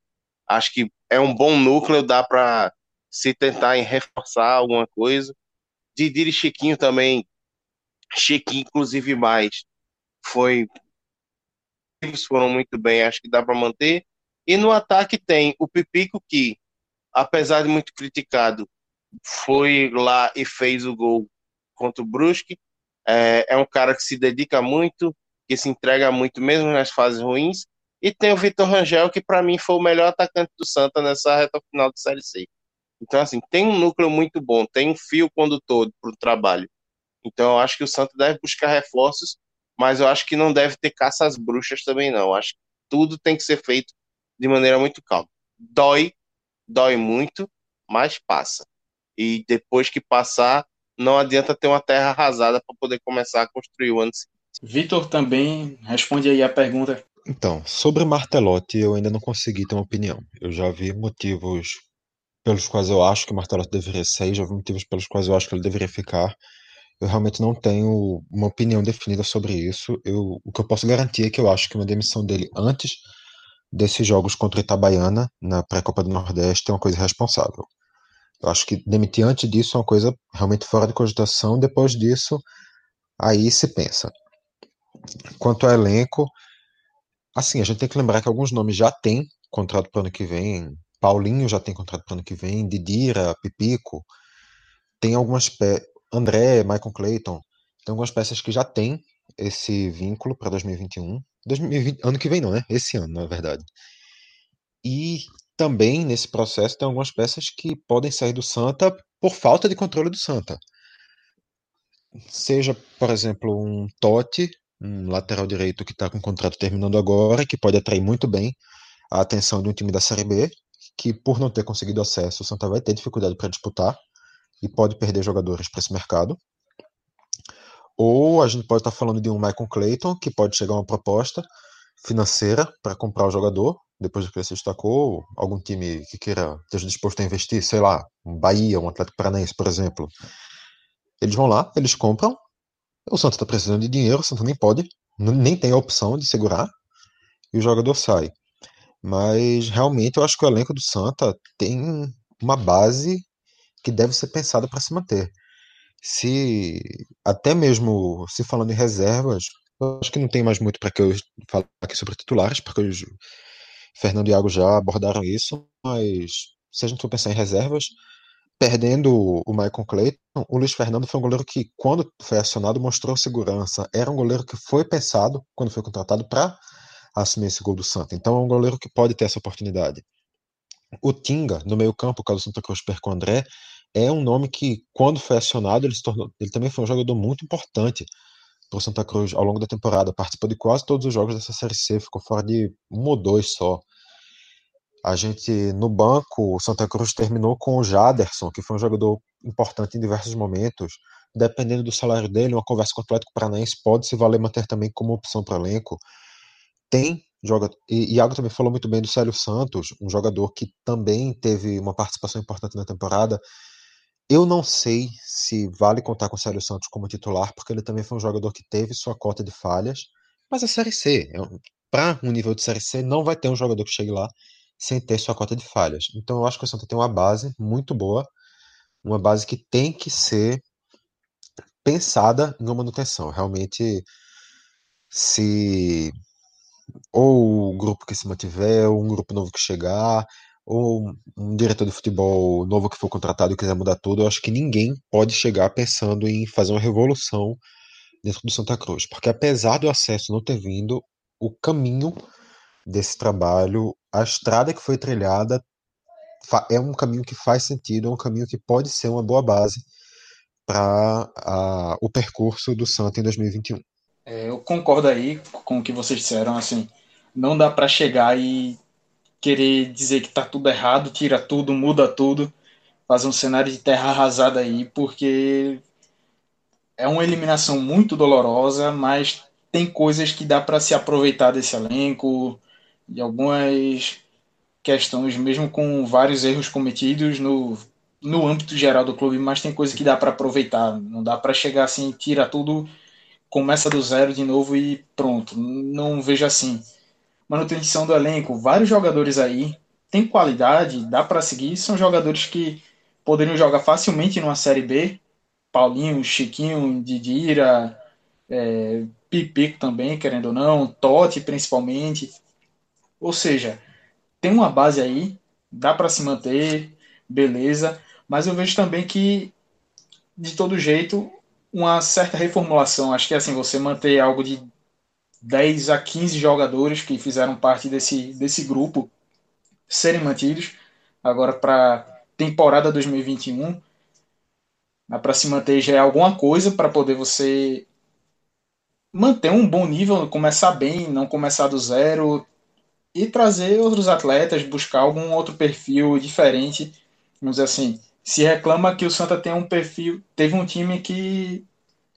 Speaker 9: Acho que é um bom núcleo, dá para se tentar em reforçar alguma coisa. Didiri e Chiquinho também Chiquinho, inclusive, mais. Foi. Eles foram muito bem, acho que dá para manter. E no ataque tem o Pipico, que, apesar de muito criticado, foi lá e fez o gol contra o Brusque. É, é um cara que se dedica muito, que se entrega muito, mesmo nas fases ruins. E tem o Vitor Rangel, que para mim foi o melhor atacante do Santa nessa reta final de Série C. Então, assim, tem um núcleo muito bom, tem um fio condutor para o trabalho. Então, eu acho que o Santa deve buscar reforços, mas eu acho que não deve ter caça às bruxas também, não. Eu acho que tudo tem que ser feito de maneira muito calma. Dói, dói muito, mas passa. E depois que passar, não adianta ter uma terra arrasada para poder começar a construir o ano seguinte.
Speaker 6: Vitor também responde aí a pergunta.
Speaker 8: Então, sobre Martelotti, eu ainda não consegui ter uma opinião. Eu já vi motivos pelos quais eu acho que Martelotti deveria sair, já vi motivos pelos quais eu acho que ele deveria ficar. Eu realmente não tenho uma opinião definida sobre isso. Eu, o que eu posso garantir é que eu acho que uma demissão dele antes desses jogos contra Itabaiana, na pré-Copa do Nordeste, é uma coisa irresponsável. Eu acho que demitir antes disso é uma coisa realmente fora de cogitação. Depois disso, aí se pensa. Quanto ao elenco, assim, a gente tem que lembrar que alguns nomes já têm contrato para o ano que vem. Paulinho já tem contrato para ano que vem, Didira, Pipico. Tem algumas peças. André, Michael Clayton. Tem algumas peças que já têm esse vínculo para 2021. 2020, ano que vem não, né? Esse ano, na verdade. E também nesse processo tem algumas peças que podem sair do Santa por falta de controle do Santa. Seja, por exemplo, um Totti, um lateral direito que está com o contrato terminando agora, que pode atrair muito bem a atenção de um time da Série B, que por não ter conseguido acesso, o Santa vai ter dificuldade para disputar e pode perder jogadores para esse mercado. Ou a gente pode estar tá falando de um Michael Clayton, que pode chegar uma proposta financeira para comprar o jogador, depois que ele se destacou, algum time que queira, esteja disposto a investir, sei lá, um Bahia, um Atlético Paranaense, por exemplo. Eles vão lá, eles compram, o Santos está precisando de dinheiro, o Santos nem pode, nem tem a opção de segurar, e o jogador sai. Mas realmente eu acho que o elenco do Santa tem uma base que deve ser pensada para se manter. Se até mesmo se falando em reservas, eu acho que não tem mais muito para que eu falar aqui sobre titulares, porque os Fernando e Iago já abordaram isso, mas se a gente for pensar em reservas, perdendo o Michael Clayton, o Luiz Fernando foi um goleiro que, quando foi acionado, mostrou segurança. Era um goleiro que foi pensado, quando foi contratado, para assumir esse gol do Santa. Então é um goleiro que pode ter essa oportunidade. O Tinga, no meio campo, caso o Santa Cruz perca o André, é um nome que, quando foi acionado, ele, tornou, ele também foi um jogador muito importante para o Santa Cruz ao longo da temporada. Participou de quase todos os jogos dessa Série C, ficou fora de um ou dois só. A gente, no banco, o Santa Cruz terminou com o Jaderson, que foi um jogador importante em diversos momentos. Dependendo do salário dele, uma conversa com o Atlético Paranaense pode se valer manter também como opção para o elenco. Tem joga e Iago também falou muito bem do Célio Santos, um jogador que também teve uma participação importante na temporada. Eu não sei se vale contar com o Célio Santos como titular, porque ele também foi um jogador que teve sua cota de falhas, mas a Série C, é para um nível de Série C, não vai ter um jogador que chegue lá sem ter sua cota de falhas. Então eu acho que o Santa tem uma base muito boa, uma base que tem que ser pensada em uma manutenção. Realmente, se ou o grupo que se mantiver, ou um grupo novo que chegar, ou um diretor de futebol novo que for contratado e quiser mudar tudo, eu acho que ninguém pode chegar pensando em fazer uma revolução dentro do Santa Cruz, porque apesar do acesso não ter vindo, o caminho desse trabalho, a estrada que foi trilhada é um caminho que faz sentido, é um caminho que pode ser uma boa base para o percurso do Santa em 2021.
Speaker 6: É, eu concordo aí com o que vocês disseram, assim, não dá para chegar e querer dizer que tá tudo errado, tira tudo, muda tudo, fazer um cenário de terra arrasada aí, porque é uma eliminação muito dolorosa, mas tem coisas que dá para se aproveitar desse elenco, de algumas questões, mesmo com vários erros cometidos no, no âmbito geral do clube, mas tem coisa que dá para aproveitar, não dá para chegar assim, tira tudo, começa do zero de novo e pronto. Não vejo assim manutenção do elenco, vários jogadores aí tem qualidade, dá para seguir, são jogadores que poderiam jogar facilmente numa Série B. Paulinho, Chiquinho, Didira, é, Pipico também, querendo ou não, Totti principalmente. Ou seja, tem uma base aí, dá para se manter, beleza, mas eu vejo também que, de todo jeito, uma certa reformulação. Acho que assim, você manter algo de 10 a 15 jogadores que fizeram parte desse, desse grupo serem mantidos agora para temporada 2021 para se manter já é alguma coisa para poder você manter um bom nível, começar bem, não começar do zero e trazer outros atletas, buscar algum outro perfil diferente. Vamos dizer assim, se reclama que o Santa tem um perfil, teve um time que,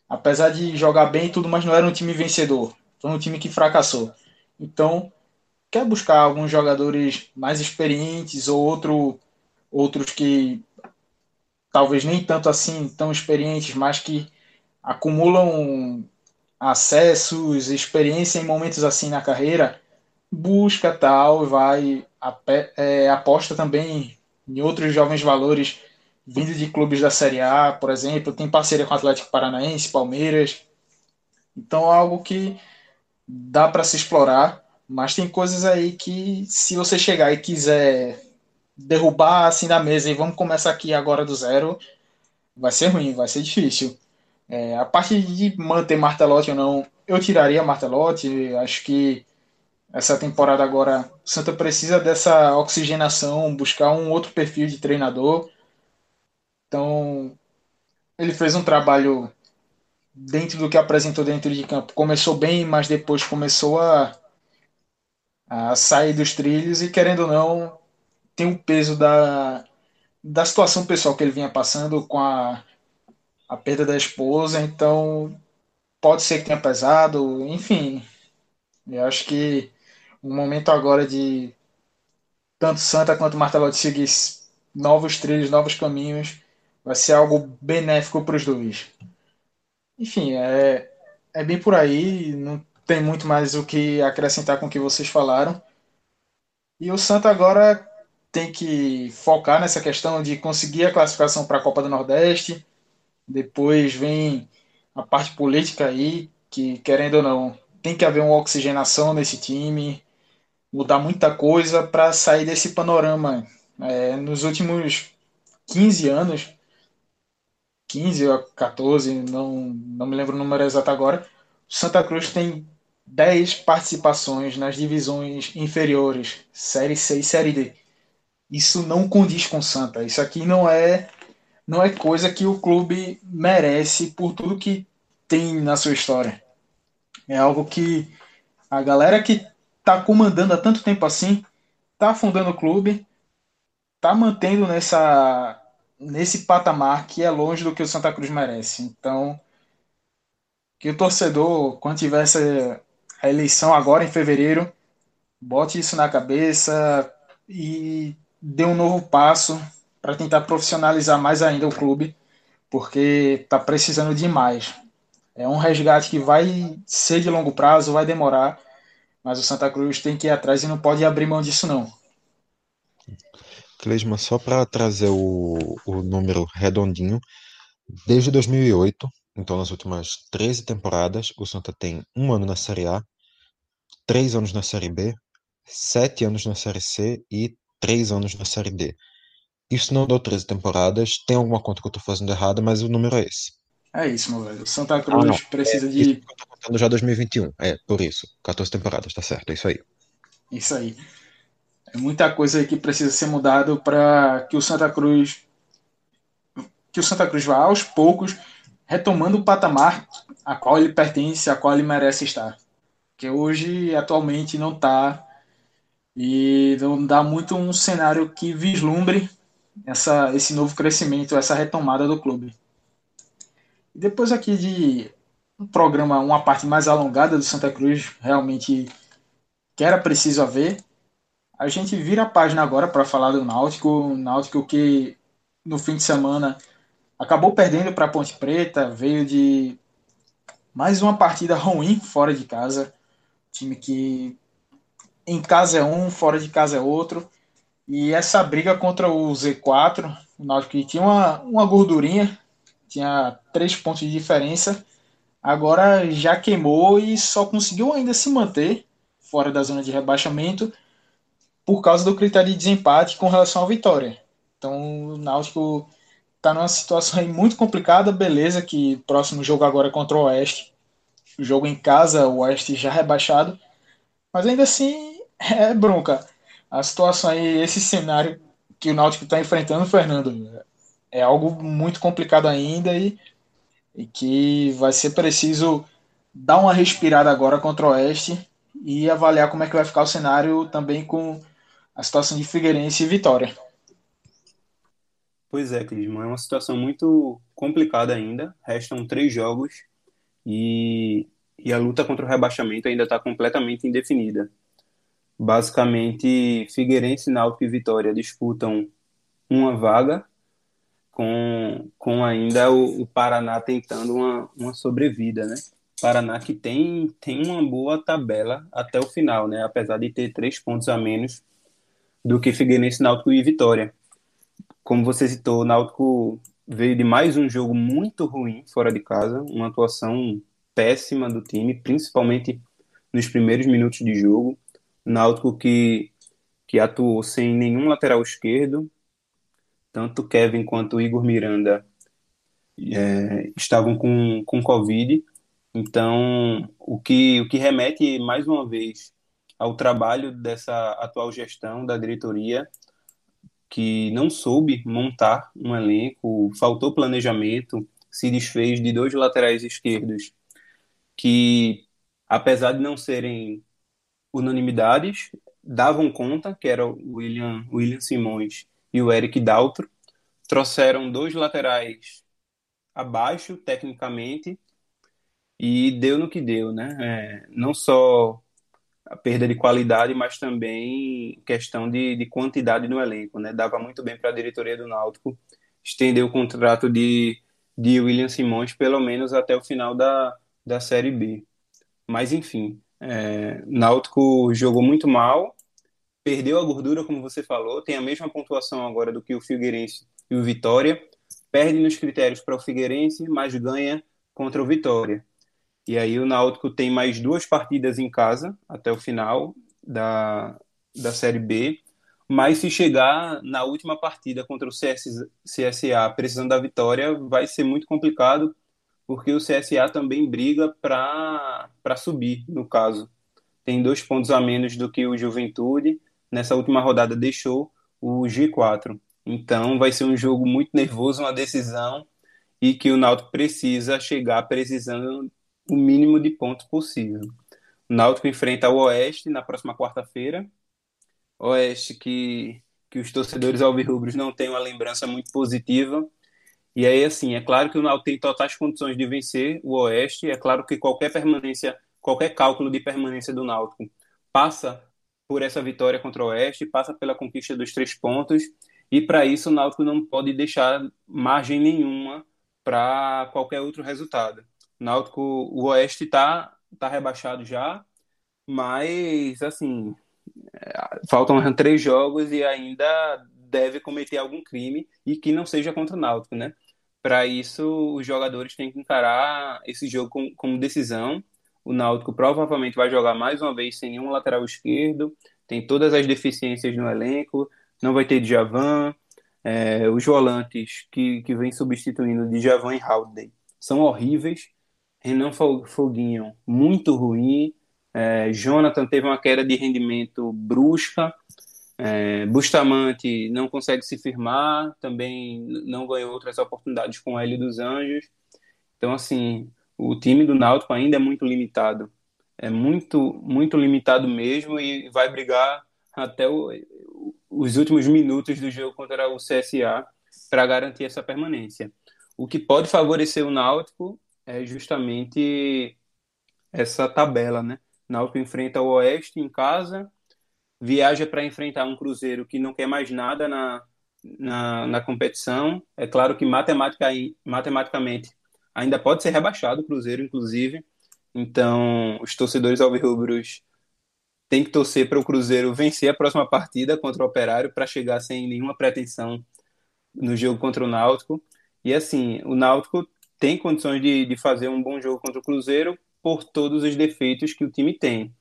Speaker 6: apesar de jogar bem e tudo, mas não era um time vencedor, foi um time que fracassou. Então, quer buscar alguns jogadores mais experientes ou outro, outros que talvez nem tanto assim tão experientes, mas que acumulam acessos, experiência em momentos assim na carreira, busca tal, vai é, aposta também em outros jovens valores vindo de clubes da Série A, por exemplo, tem parceria com Atlético Paranaense, Palmeiras. Então é algo que dá para se explorar, mas tem coisas aí que se você chegar e quiser derrubar assim da mesa e vamos começar aqui agora do zero, vai ser ruim, vai ser difícil. É, a parte de manter Martelotti ou não, eu tiraria Martelotti. Acho que essa temporada agora, Santa precisa dessa oxigenação, buscar um outro perfil de treinador. Então, ele fez um trabalho dentro do que apresentou dentro de campo. Começou bem, mas depois começou a, a sair dos trilhos e, querendo ou não, tem o peso da, da situação pessoal que ele vinha passando com a, a perda da esposa, então pode ser que tenha pesado, enfim. Eu acho que o momento agora de tanto Santa quanto Martelotti seguir novos trilhos, novos caminhos, vai ser algo benéfico para os dois. Enfim, é, é bem por aí, não tem muito mais o que acrescentar com o que vocês falaram. E o Santa agora tem que focar nessa questão de conseguir a classificação para a Copa do Nordeste. Depois vem a parte política aí, que querendo ou não, tem que haver uma oxigenação nesse time, mudar muita coisa para sair desse panorama. É, nos últimos 15 anos, 15 ou 14, não, não me lembro o número exato agora, Santa Cruz tem 10 participações nas divisões inferiores, Série C e Série D isso não condiz com Santa. Isso aqui não é não é coisa que o clube merece por tudo que tem na sua história. É algo que a galera que está comandando há tanto tempo assim está afundando o clube, está mantendo nessa nesse patamar que é longe do que o Santa Cruz merece. Então, que o torcedor, quando tiver essa, a eleição agora em fevereiro, bote isso na cabeça e dê um novo passo para tentar profissionalizar mais ainda o clube, porque está precisando demais. É um resgate que vai ser de longo prazo, vai demorar, mas o Santa Cruz tem que ir atrás e não pode abrir mão disso não.
Speaker 8: Cleisma, só para trazer o, o número redondinho, desde 2008, então nas últimas 13 temporadas, o Santa tem um ano na Série A, três anos na Série B, sete anos na Série C e três anos na Série D. Isso não deu 13 temporadas, tem alguma conta que eu tô fazendo errada, mas o número é esse.
Speaker 6: É isso, meu velho. Santa Cruz ah, precisa é, de.
Speaker 8: Isso eu tô contando já 2021. É, por isso. 14 temporadas, tá certo, é isso aí.
Speaker 6: Isso aí. É muita coisa que precisa ser mudado para que o Santa Cruz. Que o Santa Cruz vá aos poucos retomando o patamar a qual ele pertence, a qual ele merece estar. Que hoje, atualmente, não está e não dá muito um cenário que vislumbre essa, esse novo crescimento, essa retomada do clube. E depois aqui de um programa, uma parte mais alongada do Santa Cruz, realmente que era preciso haver, a gente vira a página agora para falar do Náutico, Náutico que no fim de semana acabou perdendo para a Ponte Preta, veio de mais uma partida ruim fora de casa, time que em casa é um, fora de casa é outro. E essa briga contra o Z4, o Náutico tinha uma, uma gordurinha, tinha três pontos de diferença, agora já queimou e só conseguiu ainda se manter fora da zona de rebaixamento por causa do critério de desempate com relação à vitória. Então o Náutico está numa situação muito complicada, beleza que próximo jogo agora é contra o Oeste, o jogo em casa, o Oeste já rebaixado, mas ainda assim é bronca. A situação aí, esse cenário que o Náutico está enfrentando, Fernando, é algo muito complicado ainda e, e que vai ser preciso dar uma respirada agora contra o Oeste e avaliar como é que vai ficar o cenário também com a situação de Figueirense e Vitória.
Speaker 7: Pois é, Clisman, é uma situação muito complicada ainda. Restam três jogos e, e a luta contra o rebaixamento ainda está completamente indefinida. Basicamente, Figueirense, Náutico e Vitória disputam uma vaga, com, com ainda o, o Paraná tentando uma, uma sobrevida, né? Paraná que tem, tem uma boa tabela até o final, né? Apesar de ter três pontos a menos do que Figueirense, Náutico e Vitória. Como você citou, o Náutico veio de mais um jogo muito ruim fora de casa, uma atuação péssima do time, principalmente nos primeiros minutos de jogo. Náutico que, que atuou sem nenhum lateral esquerdo, tanto Kevin quanto Igor Miranda é, estavam com, com Covid. Então, o que, o que remete mais uma vez ao trabalho dessa atual gestão da diretoria, que não soube montar um elenco, faltou planejamento, se desfez de dois laterais esquerdos que, apesar de não serem unanimidades, davam conta, que era o William, William Simões e o Eric Daltro, trouxeram dois laterais abaixo tecnicamente e deu no que deu, né? É, não só a perda de qualidade, mas também questão de, de quantidade no elenco, né? Dava muito bem para a diretoria do Náutico estender o contrato de, de William Simões pelo menos até o final da, da Série B. Mas enfim, é, Náutico jogou muito mal, perdeu a gordura, como você falou, tem a mesma pontuação agora do que o Figueirense e o Vitória, perde nos critérios para o Figueirense, mas ganha contra o Vitória. E aí o Náutico tem mais duas partidas em casa até o final da, da Série B, mas se chegar na última partida contra o CS, CSA precisando da vitória, vai ser muito complicado, porque o CSA também briga para subir, no caso. Tem dois pontos a menos do que o Juventude. Nessa última rodada deixou o G4. Então vai ser um jogo muito nervoso, uma decisão, e que o Náutico precisa chegar precisando o mínimo de pontos possível. O Náutico enfrenta o Oeste na próxima quarta-feira. Oeste que, que os torcedores alvirrubros não têm uma lembrança muito positiva e aí, assim, é claro que o Náutico tem totais condições de vencer o Oeste. É claro que qualquer permanência, qualquer cálculo de permanência do Náutico passa por essa vitória contra o Oeste, passa pela conquista dos três pontos. E para isso, o Náutico não pode deixar margem nenhuma para qualquer outro resultado. Náutico, o Oeste está tá rebaixado já, mas, assim, é, faltam três jogos e ainda deve cometer algum crime e que não seja contra o Náutico, né? Para isso, os jogadores têm que encarar esse jogo como, como decisão. O Náutico provavelmente vai jogar mais uma vez sem nenhum lateral esquerdo, tem todas as deficiências no elenco, não vai ter Djavan, é, os volantes que, que vem substituindo Djavan e Haldane são horríveis. Renan Foguinho, muito ruim. É, Jonathan teve uma queda de rendimento brusca. É, Bustamante não consegue se firmar, também não ganhou outras oportunidades com o Hélio dos Anjos. Então, assim, o time do Náutico ainda é muito limitado. É muito, muito limitado mesmo e vai brigar até o, os últimos minutos do jogo contra o CSA para garantir essa permanência. O que pode favorecer o Náutico é justamente essa tabela, né? Náutico enfrenta o Oeste em casa, viaja para enfrentar um Cruzeiro que não quer mais nada na, na, na competição. É claro que matematica, matematicamente ainda pode ser rebaixado o Cruzeiro, inclusive. Então, os torcedores alvirrubros têm que torcer para o Cruzeiro vencer a próxima partida contra o Operário para chegar sem nenhuma pretensão no jogo contra o Náutico. E assim, o Náutico tem condições de, de fazer um bom jogo contra o Cruzeiro por todos os defeitos que o time tem.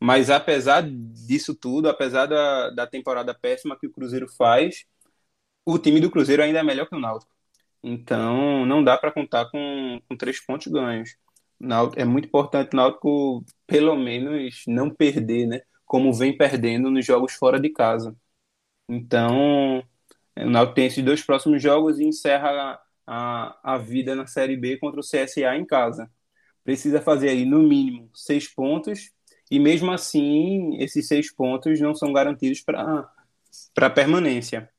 Speaker 7: Mas apesar disso tudo, apesar da, da temporada péssima que o Cruzeiro faz, o time do Cruzeiro ainda é melhor que o Náutico. Então não dá para contar com, com três pontos ganhos. É muito importante o Náutico, pelo menos, não perder, né? Como vem perdendo nos jogos fora de casa. Então, o Náutico tem esses dois próximos jogos e encerra a, a vida na Série B contra o CSA em casa. Precisa fazer aí, no mínimo, seis pontos e mesmo assim, esses seis pontos não são garantidos para permanência.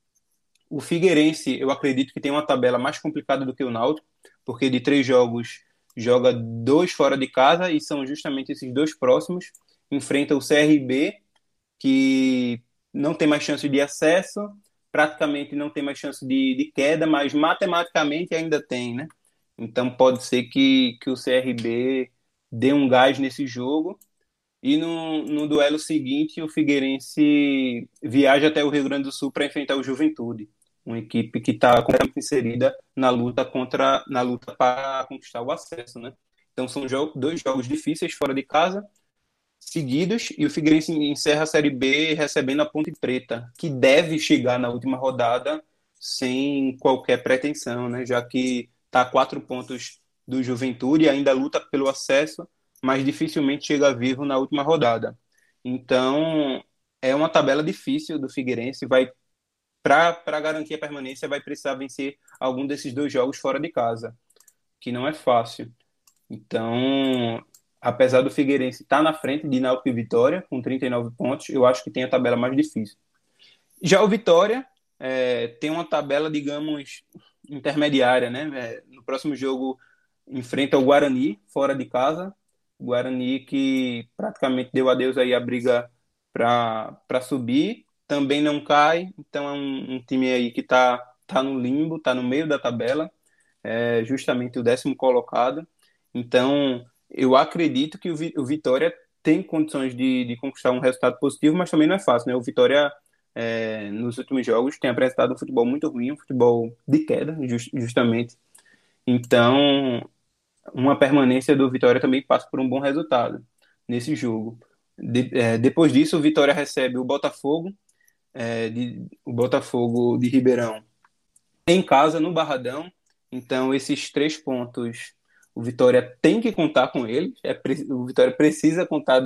Speaker 7: O Figueirense, eu acredito que tem uma tabela mais complicada do que o Náutico, porque de três jogos joga dois fora de casa e são justamente esses dois próximos. Enfrenta o CRB, que não tem mais chance de acesso, praticamente não tem mais chance de, de queda, mas matematicamente ainda tem, né? Então pode ser que, que o CRB dê um gás nesse jogo e no, no duelo seguinte, o Figueirense viaja até o Rio Grande do Sul para enfrentar o Juventude, uma equipe que está completamente inserida na luta contra na luta para conquistar o acesso, né? Então são dois jogos difíceis fora de casa, seguidos, e o Figueirense encerra a Série B recebendo a Ponte Preta, que deve chegar na última rodada sem qualquer pretensão, né? Já que está a quatro pontos do Juventude e ainda luta pelo acesso mas dificilmente chega vivo na última rodada. Então, é uma tabela difícil do Figueirense, vai para garantir a permanência vai precisar vencer algum desses dois jogos fora de casa, que não é fácil. Então, apesar do Figueirense estar tá na frente de Náutico e Vitória, com 39 pontos, eu acho que tem a tabela mais difícil. Já o Vitória é, tem uma tabela, digamos, intermediária, né? É, no próximo jogo enfrenta o Guarani, fora de casa, Guarani que praticamente deu adeus aí a briga para subir, também não cai, então é um, um time aí que está tá no limbo, está no meio da tabela, é justamente o décimo colocado. Então, eu acredito que o, Vitória tem condições de, de, conquistar um resultado positivo, mas também não é fácil, né? O Vitória, é, nos últimos jogos, tem apresentado um futebol muito ruim, um futebol de queda, just, justamente. Então, uma permanência do Vitória também passa por um bom resultado nesse jogo. De, é, depois disso, o Vitória recebe o Botafogo, é, de, o Botafogo de Ribeirão, em casa, no Barradão. Então, esses três pontos, o Vitória tem que contar com eles. É, o Vitória precisa contar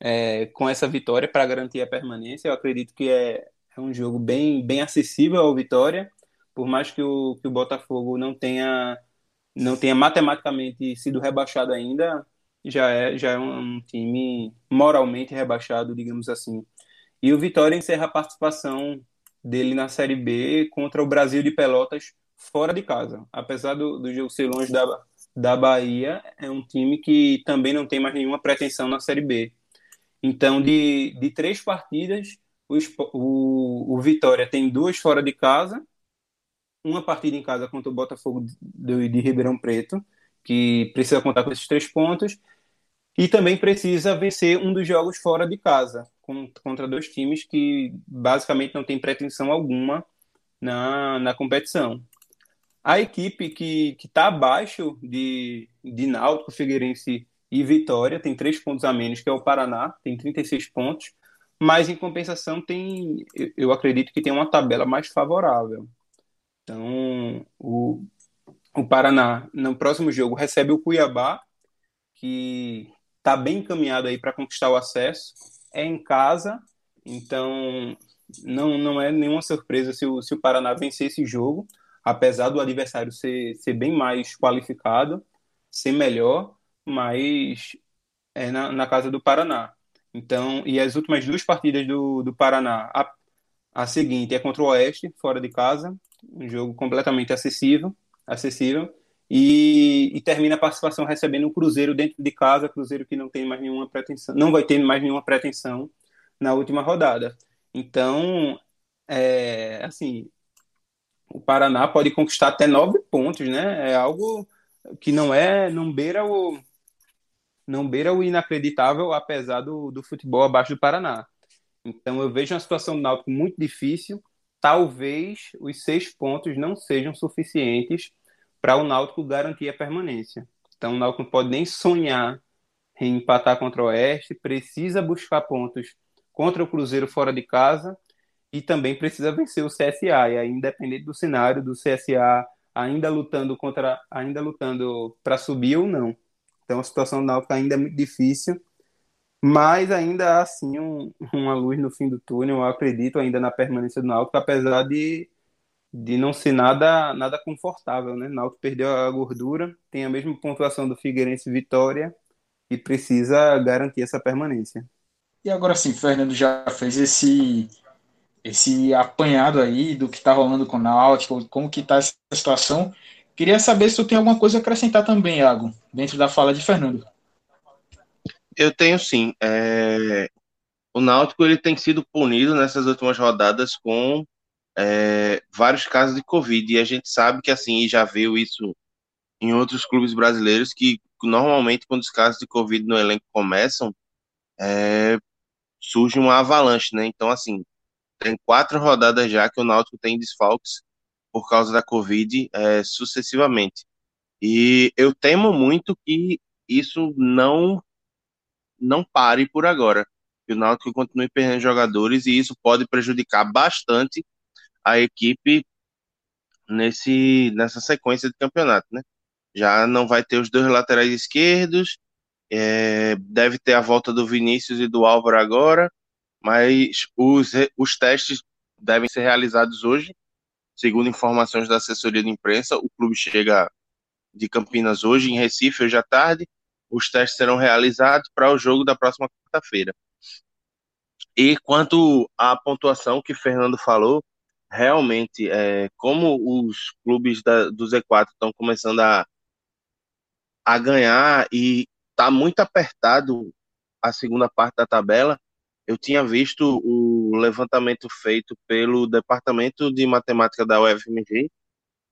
Speaker 7: é, com essa vitória para garantir a permanência. Eu acredito que é, é um jogo bem, bem acessível ao Vitória, por mais que o, que o Botafogo não tenha não tenha matematicamente sido rebaixado ainda, já é, já é um, time moralmente rebaixado, digamos assim. E o Vitória encerra a participação dele na Série B contra o Brasil de Pelotas fora de casa. Apesar do, do jogo ser longe da, da Bahia, é um time que também não tem mais nenhuma pretensão na Série B. Então, de, de três partidas, o, o, o Vitória tem duas fora de casa uma partida em casa contra o Botafogo de, de Ribeirão Preto, que precisa contar com esses três pontos, e também precisa vencer um dos jogos fora de casa, com, contra dois times que basicamente não tem pretensão alguma na, na competição. A equipe que está abaixo de, de Náutico, Figueirense e Vitória tem três pontos a menos, que é o Paraná, tem 36 pontos, mas em compensação tem, eu acredito que tem uma tabela mais favorável. Então, o, o Paraná, no próximo jogo, recebe o Cuiabá, que está bem encaminhado aí para conquistar o acesso. É em casa, então não, não é nenhuma surpresa se o, se o Paraná vencer esse jogo, apesar do adversário ser, ser bem mais qualificado, ser melhor, mas é na, na casa do Paraná. Então, e as últimas duas partidas do, do Paraná, a, a seguinte é contra o Oeste, fora de casa, um jogo completamente acessível, acessível e, e, termina a participação recebendo o um Cruzeiro dentro de casa, Cruzeiro que não tem mais nenhuma pretensão, não vai ter mais nenhuma pretensão na última rodada. Então, é, assim, o Paraná pode conquistar até nove pontos, né? É algo que não é, não beira o não beira o inacreditável, apesar do, do futebol abaixo do Paraná. Então eu vejo uma situação do Náutico muito difícil talvez os seis pontos não sejam suficientes para o Náutico garantir a permanência. Então o Náutico não pode nem sonhar em empatar contra o Oeste, precisa buscar pontos contra o Cruzeiro fora de casa e também precisa vencer o CSA. E aí, independente do cenário do CSA ainda lutando contra, ainda lutando para subir ou não. Então a situação do Náutico ainda é muito difícil, mas ainda há assim um, uma luz no fim do túnel. Eu acredito ainda na permanência do Náutico, apesar de, de não ser nada nada confortável, né? Náutico perdeu a gordura, tem a mesma pontuação do Figueirense Vitória e precisa garantir essa permanência.
Speaker 6: E agora sim, Fernando já fez esse esse apanhado aí do que está rolando com o Náutico, como que está essa situação. Queria saber se tu tem alguma coisa a acrescentar também, Iago, dentro da fala de Fernando.
Speaker 9: Eu tenho sim. É... O Náutico ele tem sido punido nessas últimas rodadas com é, vários casos de Covid. E a gente sabe que assim, e já viu isso em outros clubes brasileiros, que normalmente quando os casos de Covid no elenco começam, é, surge uma avalanche, né? Então, assim, tem quatro rodadas já que o Náutico tem desfalques por causa da Covid é, sucessivamente. E eu temo muito que isso não não pare por agora. Que o Náutico continue perdendo jogadores e isso pode prejudicar bastante a equipe nesse nessa sequência de campeonato, né? Já não vai ter os dois laterais esquerdos, é, deve ter a volta do Vinícius e do Álvaro agora mas os, os testes devem ser realizados hoje, segundo informações da assessoria de imprensa. O clube chega de Campinas hoje, em Recife, hoje à tarde. Os testes serão realizados para o jogo da próxima quarta-feira. E quanto à pontuação que Fernando falou, realmente, é, como os clubes da, do Z4 estão começando a, a ganhar e está muito apertado a segunda parte da tabela, eu tinha visto o levantamento feito pelo Departamento de Matemática da UFMG,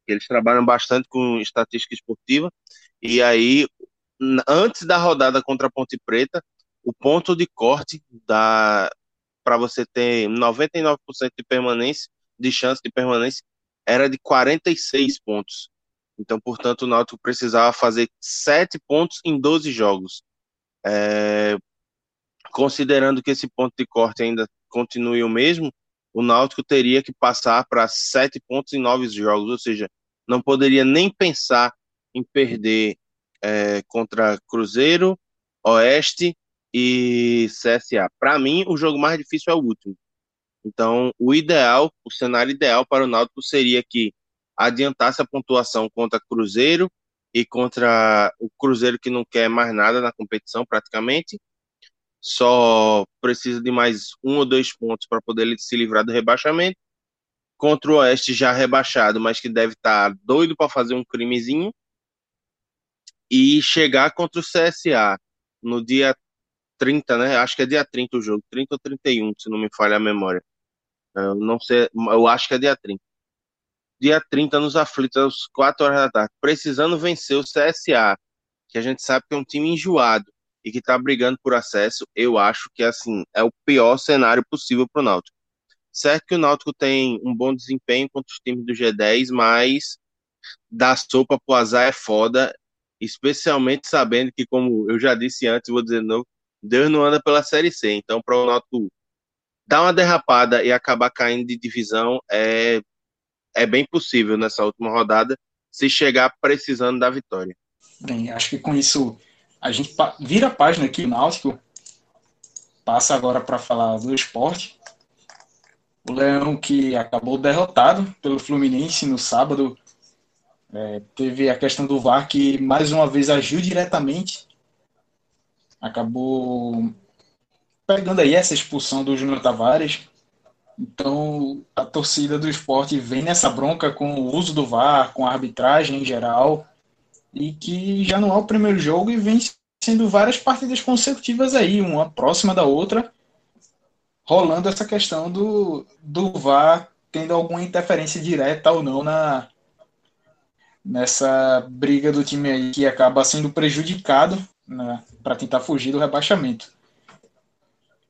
Speaker 9: que eles trabalham bastante com estatística esportiva, e aí, antes da rodada contra a Ponte Preta, o ponto de corte para você ter 99% de permanência, de chance de permanência, era de 46 pontos. Então, portanto, o Náutico precisava fazer 7 pontos em 12 jogos. É, considerando que esse ponto de corte ainda continue o mesmo, o Náutico teria que passar para sete pontos em nove jogos, ou seja, não poderia nem pensar em perder é, contra Cruzeiro, Oeste e CSA. Para mim, o jogo mais difícil é o último. Então, o ideal, o cenário ideal para o Náutico seria que adiantasse a pontuação contra Cruzeiro e contra o Cruzeiro que não quer mais nada na competição praticamente, só precisa de mais um ou dois pontos para poder se livrar do rebaixamento. Contra o Oeste já rebaixado, mas que deve estar tá doido para fazer um crimezinho. E chegar contra o CSA no dia 30, né? Acho que é dia 30 o jogo, 30 ou 31, se não me falha a memória. Eu não sei, eu acho que é dia 30. Dia 30 nos aflitos, às 4 horas da tarde, precisando vencer o CSA, que a gente sabe que é um time enjoado e que está brigando por acesso, eu acho que assim é o pior cenário possível para o Náutico. Certo que o Náutico tem um bom desempenho contra os times do G10, mas dar sopa pro azar é foda, especialmente sabendo que, como eu já disse antes, vou dizer de novo, Deus não anda pela Série C. Então, para o Náutico dar uma derrapada e acabar caindo de divisão é, é bem possível nessa última rodada, se chegar precisando da vitória.
Speaker 6: Bem, acho que com isso a gente vira a página aqui, o Náutico passa agora para falar do esporte. O Leão que acabou derrotado pelo Fluminense no sábado. É, teve a questão do VAR que mais uma vez agiu diretamente. Acabou pegando aí essa expulsão do Júnior Tavares. Então a torcida do esporte vem nessa bronca com o uso do VAR, com a arbitragem em geral e que já não é o primeiro jogo e vem sendo várias partidas consecutivas aí, uma próxima da outra, rolando essa questão do, do VAR tendo alguma interferência direta ou não na nessa briga do time aí que acaba sendo prejudicado né, para tentar fugir do rebaixamento.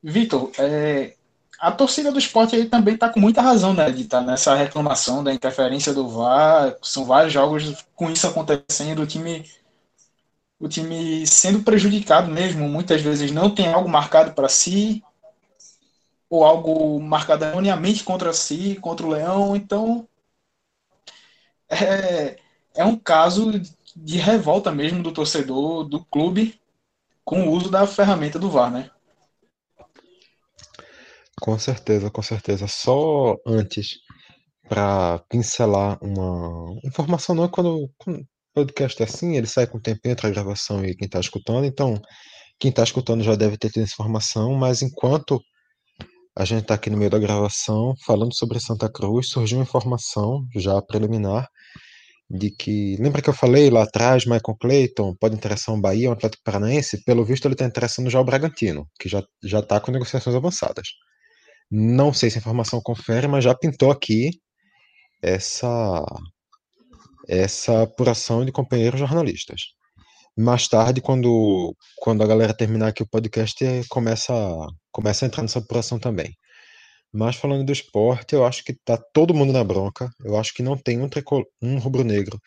Speaker 6: Vitor, é, a torcida do esporte aí também está com muita razão, né, de estar tá nessa reclamação da interferência do VAR. São vários jogos com isso acontecendo, o time, o time sendo prejudicado mesmo. Muitas vezes não tem algo marcado para si, ou algo marcado erroneamente contra si, contra o Leão. Então, é, é um caso de revolta mesmo do torcedor, do clube, com o uso da ferramenta do VAR, né?
Speaker 8: Com certeza, com certeza. Só antes, para pincelar uma informação, não é quando, o podcast é assim, ele sai com o tempo entre a gravação e quem está escutando, então quem está escutando já deve ter tido essa informação, mas enquanto a gente está aqui no meio da gravação falando sobre Santa Cruz, surgiu uma informação já preliminar de que. Lembra que eu falei lá atrás, Michael Clayton pode interessar um Bahia, um Atlético Paranaense? Pelo visto, ele está interessando já o Bragantino, que já está com negociações avançadas. Não sei se a informação confere, mas já pintou aqui essa essa apuração de companheiros jornalistas. Mais tarde, quando, quando a galera terminar aqui o podcast, começa, começa a entrar nessa apuração também. Mas falando do esporte, eu acho que tá todo mundo na bronca. Eu acho que não tem um, um rubro-negro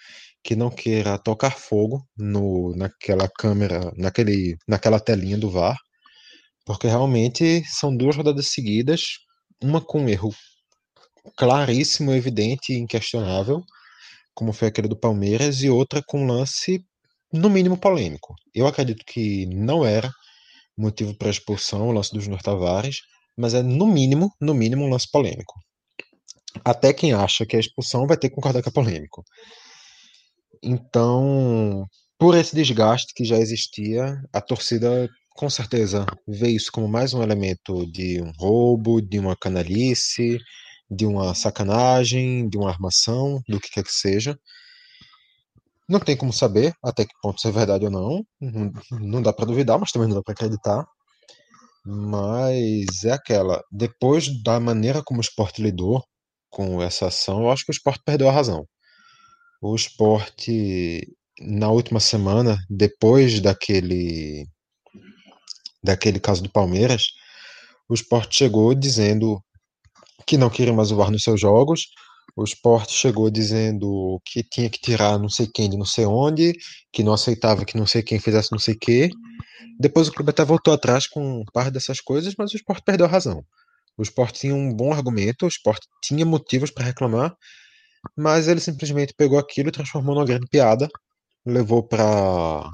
Speaker 8: que não queira tocar fogo no, naquela câmera, naquele, naquela telinha do VAR, porque realmente são duas rodadas seguidas, uma com um erro claríssimo, evidente e inquestionável, como foi aquele do Palmeiras, e outra com um lance, no mínimo, polêmico. Eu acredito que não era motivo para expulsão o lance do Júnior Tavares, mas é no mínimo, no mínimo, um lance polêmico. Até quem acha que é expulsão vai ter que concordar que é polêmico. Então, por esse desgaste que já existia, a torcida com certeza vê isso como mais um elemento de um roubo, de uma canalice, de uma sacanagem, de uma armação, do que quer que seja. Não tem como saber até que ponto isso é verdade ou não. Não dá para duvidar, mas também não dá para acreditar. Mas é aquela. Depois da maneira como o esporte lidou com essa ação, eu acho que o esporte perdeu a razão. O esporte, na última semana, depois daquele, daquele caso do Palmeiras, o esporte chegou dizendo que não queria mais o VAR nos seus jogos. O esporte chegou dizendo que tinha que tirar não sei quem de não sei onde, que não aceitava que não sei quem fizesse não sei o quê. Depois o clube até voltou atrás com parte dessas coisas, mas o esporte perdeu a razão. O esporte tinha um bom argumento, o esporte tinha motivos para reclamar, mas ele simplesmente pegou aquilo e transformou numa grande piada, levou para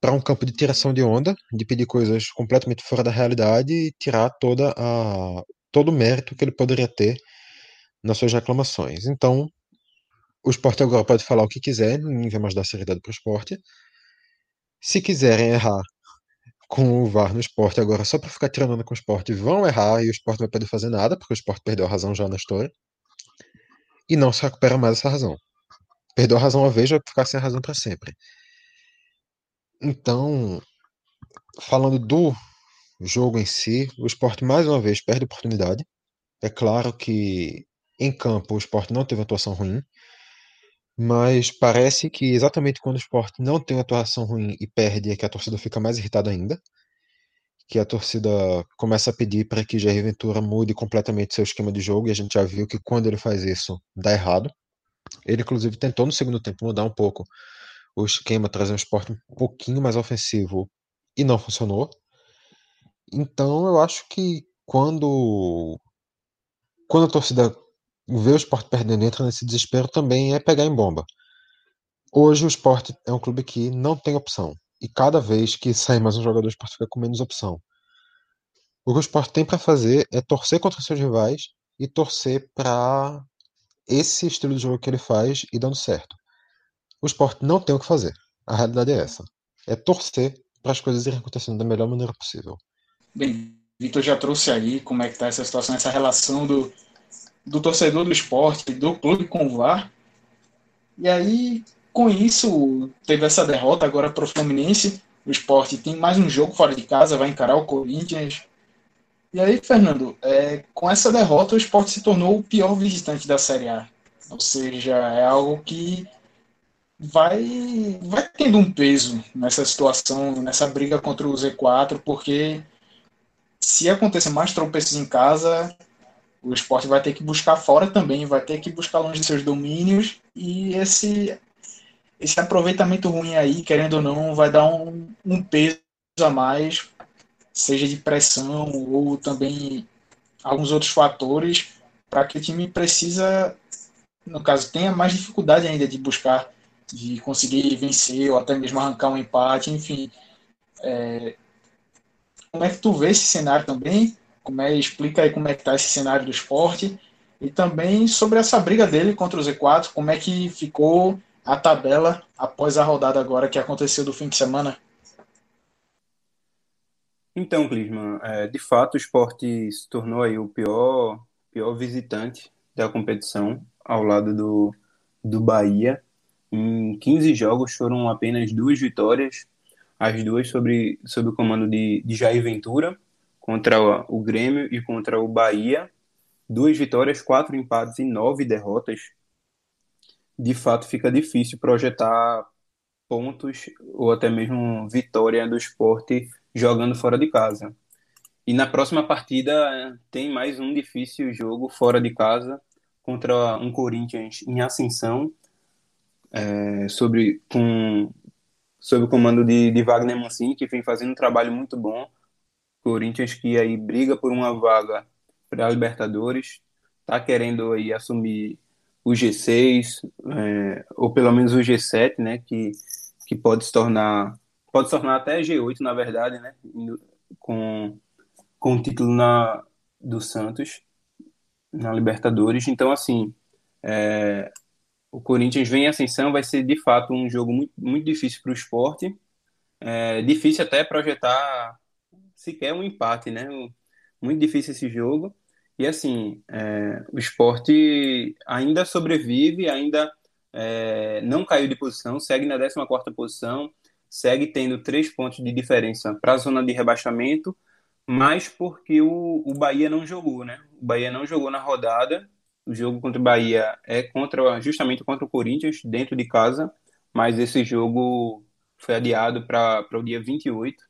Speaker 8: para um campo de tiração de onda, de pedir coisas completamente fora da realidade e tirar toda a todo o mérito que ele poderia ter nas suas reclamações. Então, o esporte agora pode falar o que quiser, ninguém vai mais dar seriedade para o esporte. Se quiserem errar com o VAR no esporte agora, só para ficar tirando onda com o esporte, vão errar e o esporte não vai poder fazer nada, porque o esporte perdeu a razão já na história. E não se recupera mais essa razão. Perdeu a razão uma vez, vai ficar sem a razão para sempre. Então, falando do jogo em si, o esporte mais uma vez perde oportunidade. É claro que em campo o esporte não teve atuação ruim, mas parece que exatamente quando o esporte não tem atuação ruim e perde é que a torcida fica mais irritada ainda. Que a torcida começa a pedir para que Jair Ventura mude completamente seu esquema de jogo, e a gente já viu que quando ele faz isso, dá errado. Ele, inclusive, tentou no segundo tempo mudar um pouco o esquema, trazer um esporte um pouquinho mais ofensivo, e não funcionou. Então, eu acho que quando, quando a torcida ver o esporte perdendo entra nesse desespero também é pegar em bomba. Hoje o esporte é um clube que não tem opção. E cada vez que sai mais um jogador, o esporte fica com menos opção. O que o esporte tem para fazer é torcer contra seus rivais e torcer para esse estilo de jogo que ele faz e dando certo. O esporte não tem o que fazer. A realidade é essa. É torcer para as coisas irem acontecendo da melhor maneira possível.
Speaker 6: Bem, Vitor já trouxe aí como é que está essa situação, essa relação do, do torcedor do esporte, do clube com o VAR. E aí, com isso, teve essa derrota agora para o Fluminense. O esporte tem mais um jogo fora de casa, vai encarar o Corinthians. E aí, Fernando, é, com essa derrota, o esporte se tornou o pior visitante da Série A. Ou seja, é algo que vai, vai tendo um peso nessa situação, nessa briga contra o Z4, porque se acontecer mais tropeços em casa, o esporte vai ter que buscar fora também, vai ter que buscar longe de seus domínios, e esse, esse aproveitamento ruim aí, querendo ou não, vai dar um, um peso a mais, seja de pressão ou também alguns outros fatores, para que o time precisa, no caso, tenha mais dificuldade ainda de buscar, de conseguir vencer ou até mesmo arrancar um empate, enfim. É, como é que tu vê esse cenário também? Como é, explica aí como é que está esse cenário do esporte e também sobre essa briga dele contra o Z4, como é que ficou a tabela após a rodada agora que aconteceu do fim de semana?
Speaker 7: Então, Clisman, é, de fato o esporte se tornou aí o pior, pior visitante da competição ao lado do, do Bahia. Em 15 jogos foram apenas duas vitórias, as duas sobre, sob o comando de, de Jair Ventura, contra o, o Grêmio e contra o Bahia. Duas vitórias, quatro empates e nove derrotas. De fato, fica difícil projetar pontos ou até mesmo vitória do esporte jogando fora de casa. E na próxima partida tem mais um difícil jogo fora de casa contra um Corinthians em ascensão, é, sobre, com, sob o comando de, de Wagner Mancini, que vem fazendo um trabalho muito bom. Corinthians que aí briga por uma vaga para a Libertadores, está querendo aí assumir o G6, é, ou pelo menos o G7, né, que, que pode se tornar pode se tornar até G8, na verdade, né? Com, com o título na, do Santos na Libertadores. Então, assim, é, o Corinthians vem em ascensão, vai ser de fato um jogo muito, muito difícil para o esporte. É, difícil até projetar sequer um empate, né? Muito difícil esse jogo. E assim, é, o esporte ainda sobrevive, ainda é, não caiu de posição, segue na 14 posição, segue tendo três pontos de diferença para a zona de rebaixamento, mas porque o, o Bahia não jogou, né? O Bahia não jogou na rodada. O jogo contra o Bahia é contra justamente contra o Corinthians, dentro de casa, mas esse jogo foi adiado para o dia 28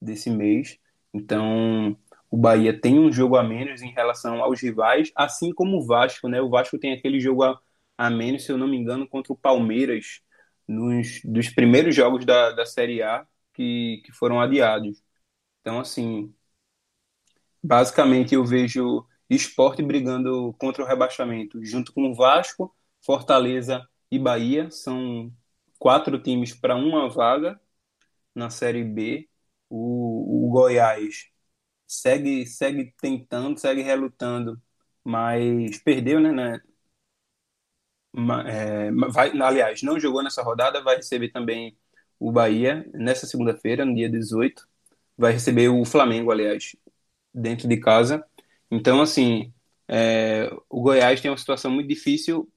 Speaker 7: desse mês. Então, o Bahia tem um jogo a menos em relação aos rivais, assim como o Vasco, né? O Vasco tem aquele jogo a, a menos, se eu não me engano, contra o Palmeiras, nos dos primeiros jogos da, da Série A que, que foram adiados. Então, assim, basicamente eu vejo esporte brigando contra o rebaixamento, junto com o Vasco, Fortaleza e Bahia. São quatro times para uma vaga na Série B. O, o Goiás segue, segue tentando, segue relutando, mas perdeu né, né é, vai, aliás, não jogou nessa rodada, vai receber também o Bahia nessa segunda-feira, no dia 18. Vai receber o Flamengo, aliás, dentro de casa. Então, assim, é, o Goiás tem uma situação muito difícil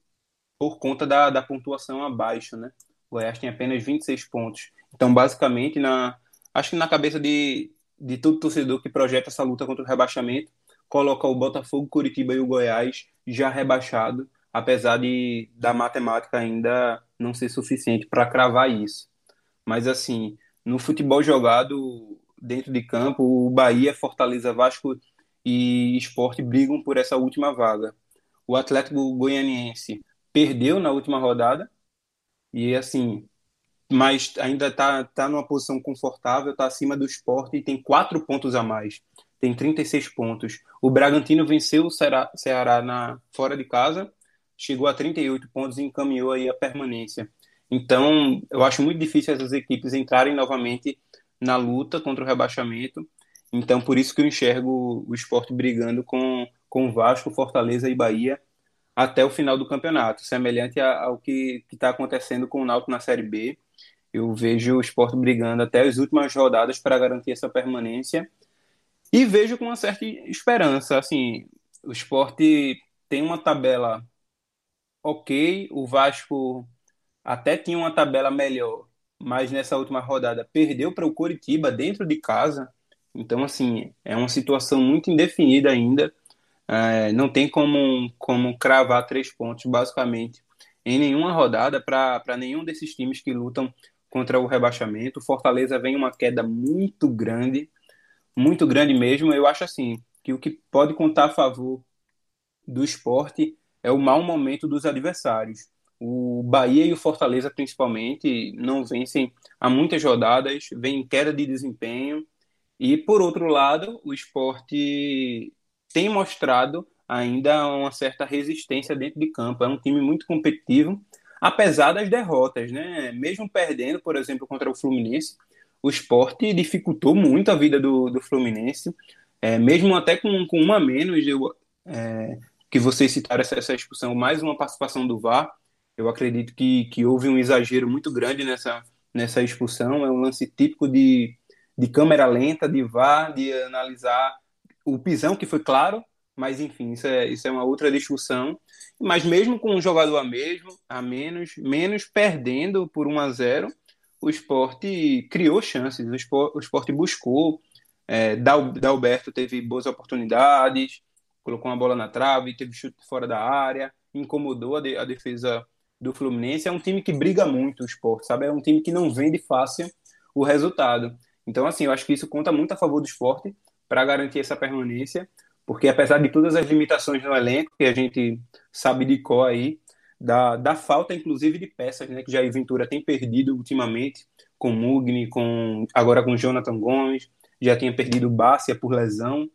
Speaker 7: por conta da, da pontuação abaixo, né? O Goiás tem apenas 26 pontos. Então, basicamente, na, acho que na cabeça de, de todo torcedor que projeta essa luta contra o rebaixamento, coloca o Botafogo, Curitiba e o Goiás já rebaixado apesar de da matemática ainda não ser suficiente para cravar isso. Mas assim, no futebol jogado dentro de campo, o Bahia, Fortaleza, Vasco e Esporte brigam por essa última vaga. O Atlético Goianiense perdeu na última rodada e assim, mas ainda está tá numa posição confortável, está acima do Esporte e tem quatro pontos a mais. Tem 36 pontos. O Bragantino venceu o Ceará, Ceará na, fora de casa chegou a 38 pontos e encaminhou aí a permanência. Então, eu acho muito difícil essas equipes entrarem novamente na luta contra o rebaixamento. Então, por isso que eu enxergo o esporte brigando com, com Vasco, Fortaleza e Bahia até o final do campeonato, semelhante ao que está acontecendo com o Náutico na Série B. Eu vejo o esporte brigando até as últimas rodadas para garantir essa permanência e vejo com uma certa esperança. Assim, o esporte tem uma tabela ok, o Vasco até tinha uma tabela melhor, mas nessa última rodada perdeu para o Coritiba dentro de casa. Então, assim, é uma situação muito indefinida ainda. É, não tem como, como cravar três pontos, basicamente, em nenhuma rodada para nenhum desses times que lutam contra o rebaixamento. Fortaleza vem uma queda muito grande. muito grande mesmo. Eu acho assim que o que pode contar a favor do esporte é o mau momento dos adversários. O Bahia e o Fortaleza, principalmente, não vencem há muitas rodadas, vem em queda de desempenho. E, por outro lado, o esporte tem mostrado ainda uma certa resistência dentro de campo. É um time muito competitivo, apesar das derrotas, né? Mesmo perdendo, por exemplo, contra o Fluminense, o esporte dificultou muito a vida do, do Fluminense, é, mesmo até com, com uma menos, eu, é, que vocês citaram essa, essa expulsão, mais uma participação do VAR. Eu acredito que, que houve um exagero muito grande nessa, nessa expulsão. É um lance típico de, de câmera lenta, de VAR, de analisar o pisão, que foi claro, mas enfim, isso é, isso é uma outra discussão. Mas mesmo com um jogador a mesmo, a menos, menos perdendo por 1 a 0, o esporte criou chances, o esporte, o esporte buscou. É, Dalberto teve boas oportunidades, colocou uma bola na trave, teve chute fora da área, incomodou a, de, a defesa do Fluminense. É um time que briga muito o esporte, sabe? É um time que não vende fácil o resultado. Então, assim, eu acho que isso conta muito a favor do esporte para garantir essa permanência, porque apesar de todas as limitações no elenco, que a gente sabe de cor aí, da, da falta, inclusive, de peças, né, que Jair Ventura tem perdido ultimamente, com Mugni, com, agora com Jonathan Gomes, já tinha perdido Bárcia por lesão.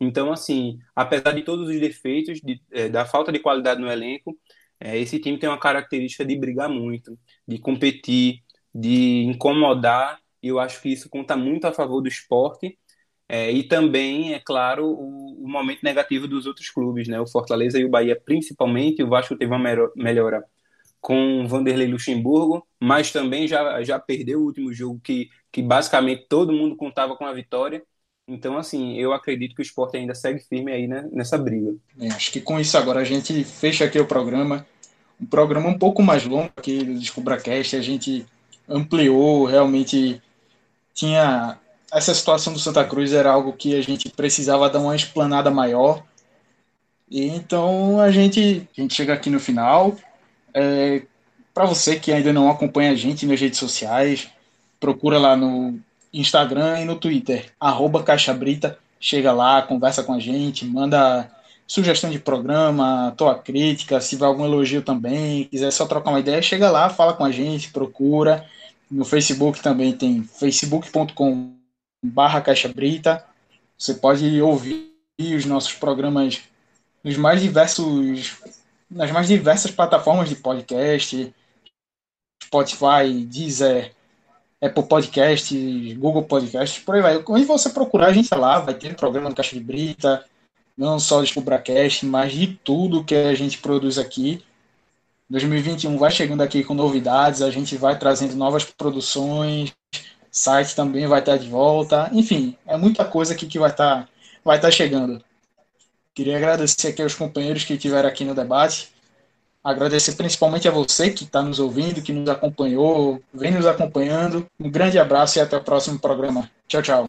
Speaker 7: Então, assim, apesar de todos os defeitos, de, é, da falta de qualidade no elenco, é, esse time tem uma característica de brigar muito, de competir, de incomodar, e eu acho que isso conta muito a favor do esporte. É, e também, é claro, o, o, momento negativo dos outros clubes, né? O Fortaleza e o Bahia, principalmente. O Vasco teve uma melhora com o Vanderlei Luxemburgo, mas também já, já perdeu o último jogo que, que basicamente todo mundo contava com a vitória. Então, assim, eu acredito que o esporte ainda segue firme aí né, nessa briga.
Speaker 6: É, acho que com isso agora a gente fecha aqui o programa. Um programa um pouco mais longo aqui do DescubraCast. A gente ampliou, realmente tinha. Essa situação do Santa Cruz era algo que a gente precisava dar uma explanada maior. E então a gente, a gente chega aqui no final. É, Para você que ainda não acompanha a gente nas redes sociais, procura lá no Instagram e no Twitter, arroba Caixa Brita. Chega lá, conversa com a gente, manda sugestão de programa, tua crítica, se vai algum elogio também, quiser só trocar uma ideia, chega lá, fala com a gente, procura. No Facebook também tem facebook.com barra Caixa Brita. Você pode ouvir os nossos programas nos mais diversos nas mais diversas plataformas de podcast, Spotify, Deezer, Apple Podcasts, Google Podcasts, por aí vai. Onde você procurar, a gente tá lá, vai ter programa do Caixa de Brita, não só de Descubracast, mas de tudo que a gente produz aqui. 2021 vai chegando aqui com novidades, a gente vai trazendo novas produções, site também vai estar de volta, enfim, é muita coisa aqui que vai estar vai estar chegando. Queria agradecer aqui aos companheiros que estiveram aqui no debate. Agradecer principalmente a você que está nos ouvindo, que nos acompanhou, vem nos acompanhando. Um grande abraço e até o próximo programa. Tchau, tchau.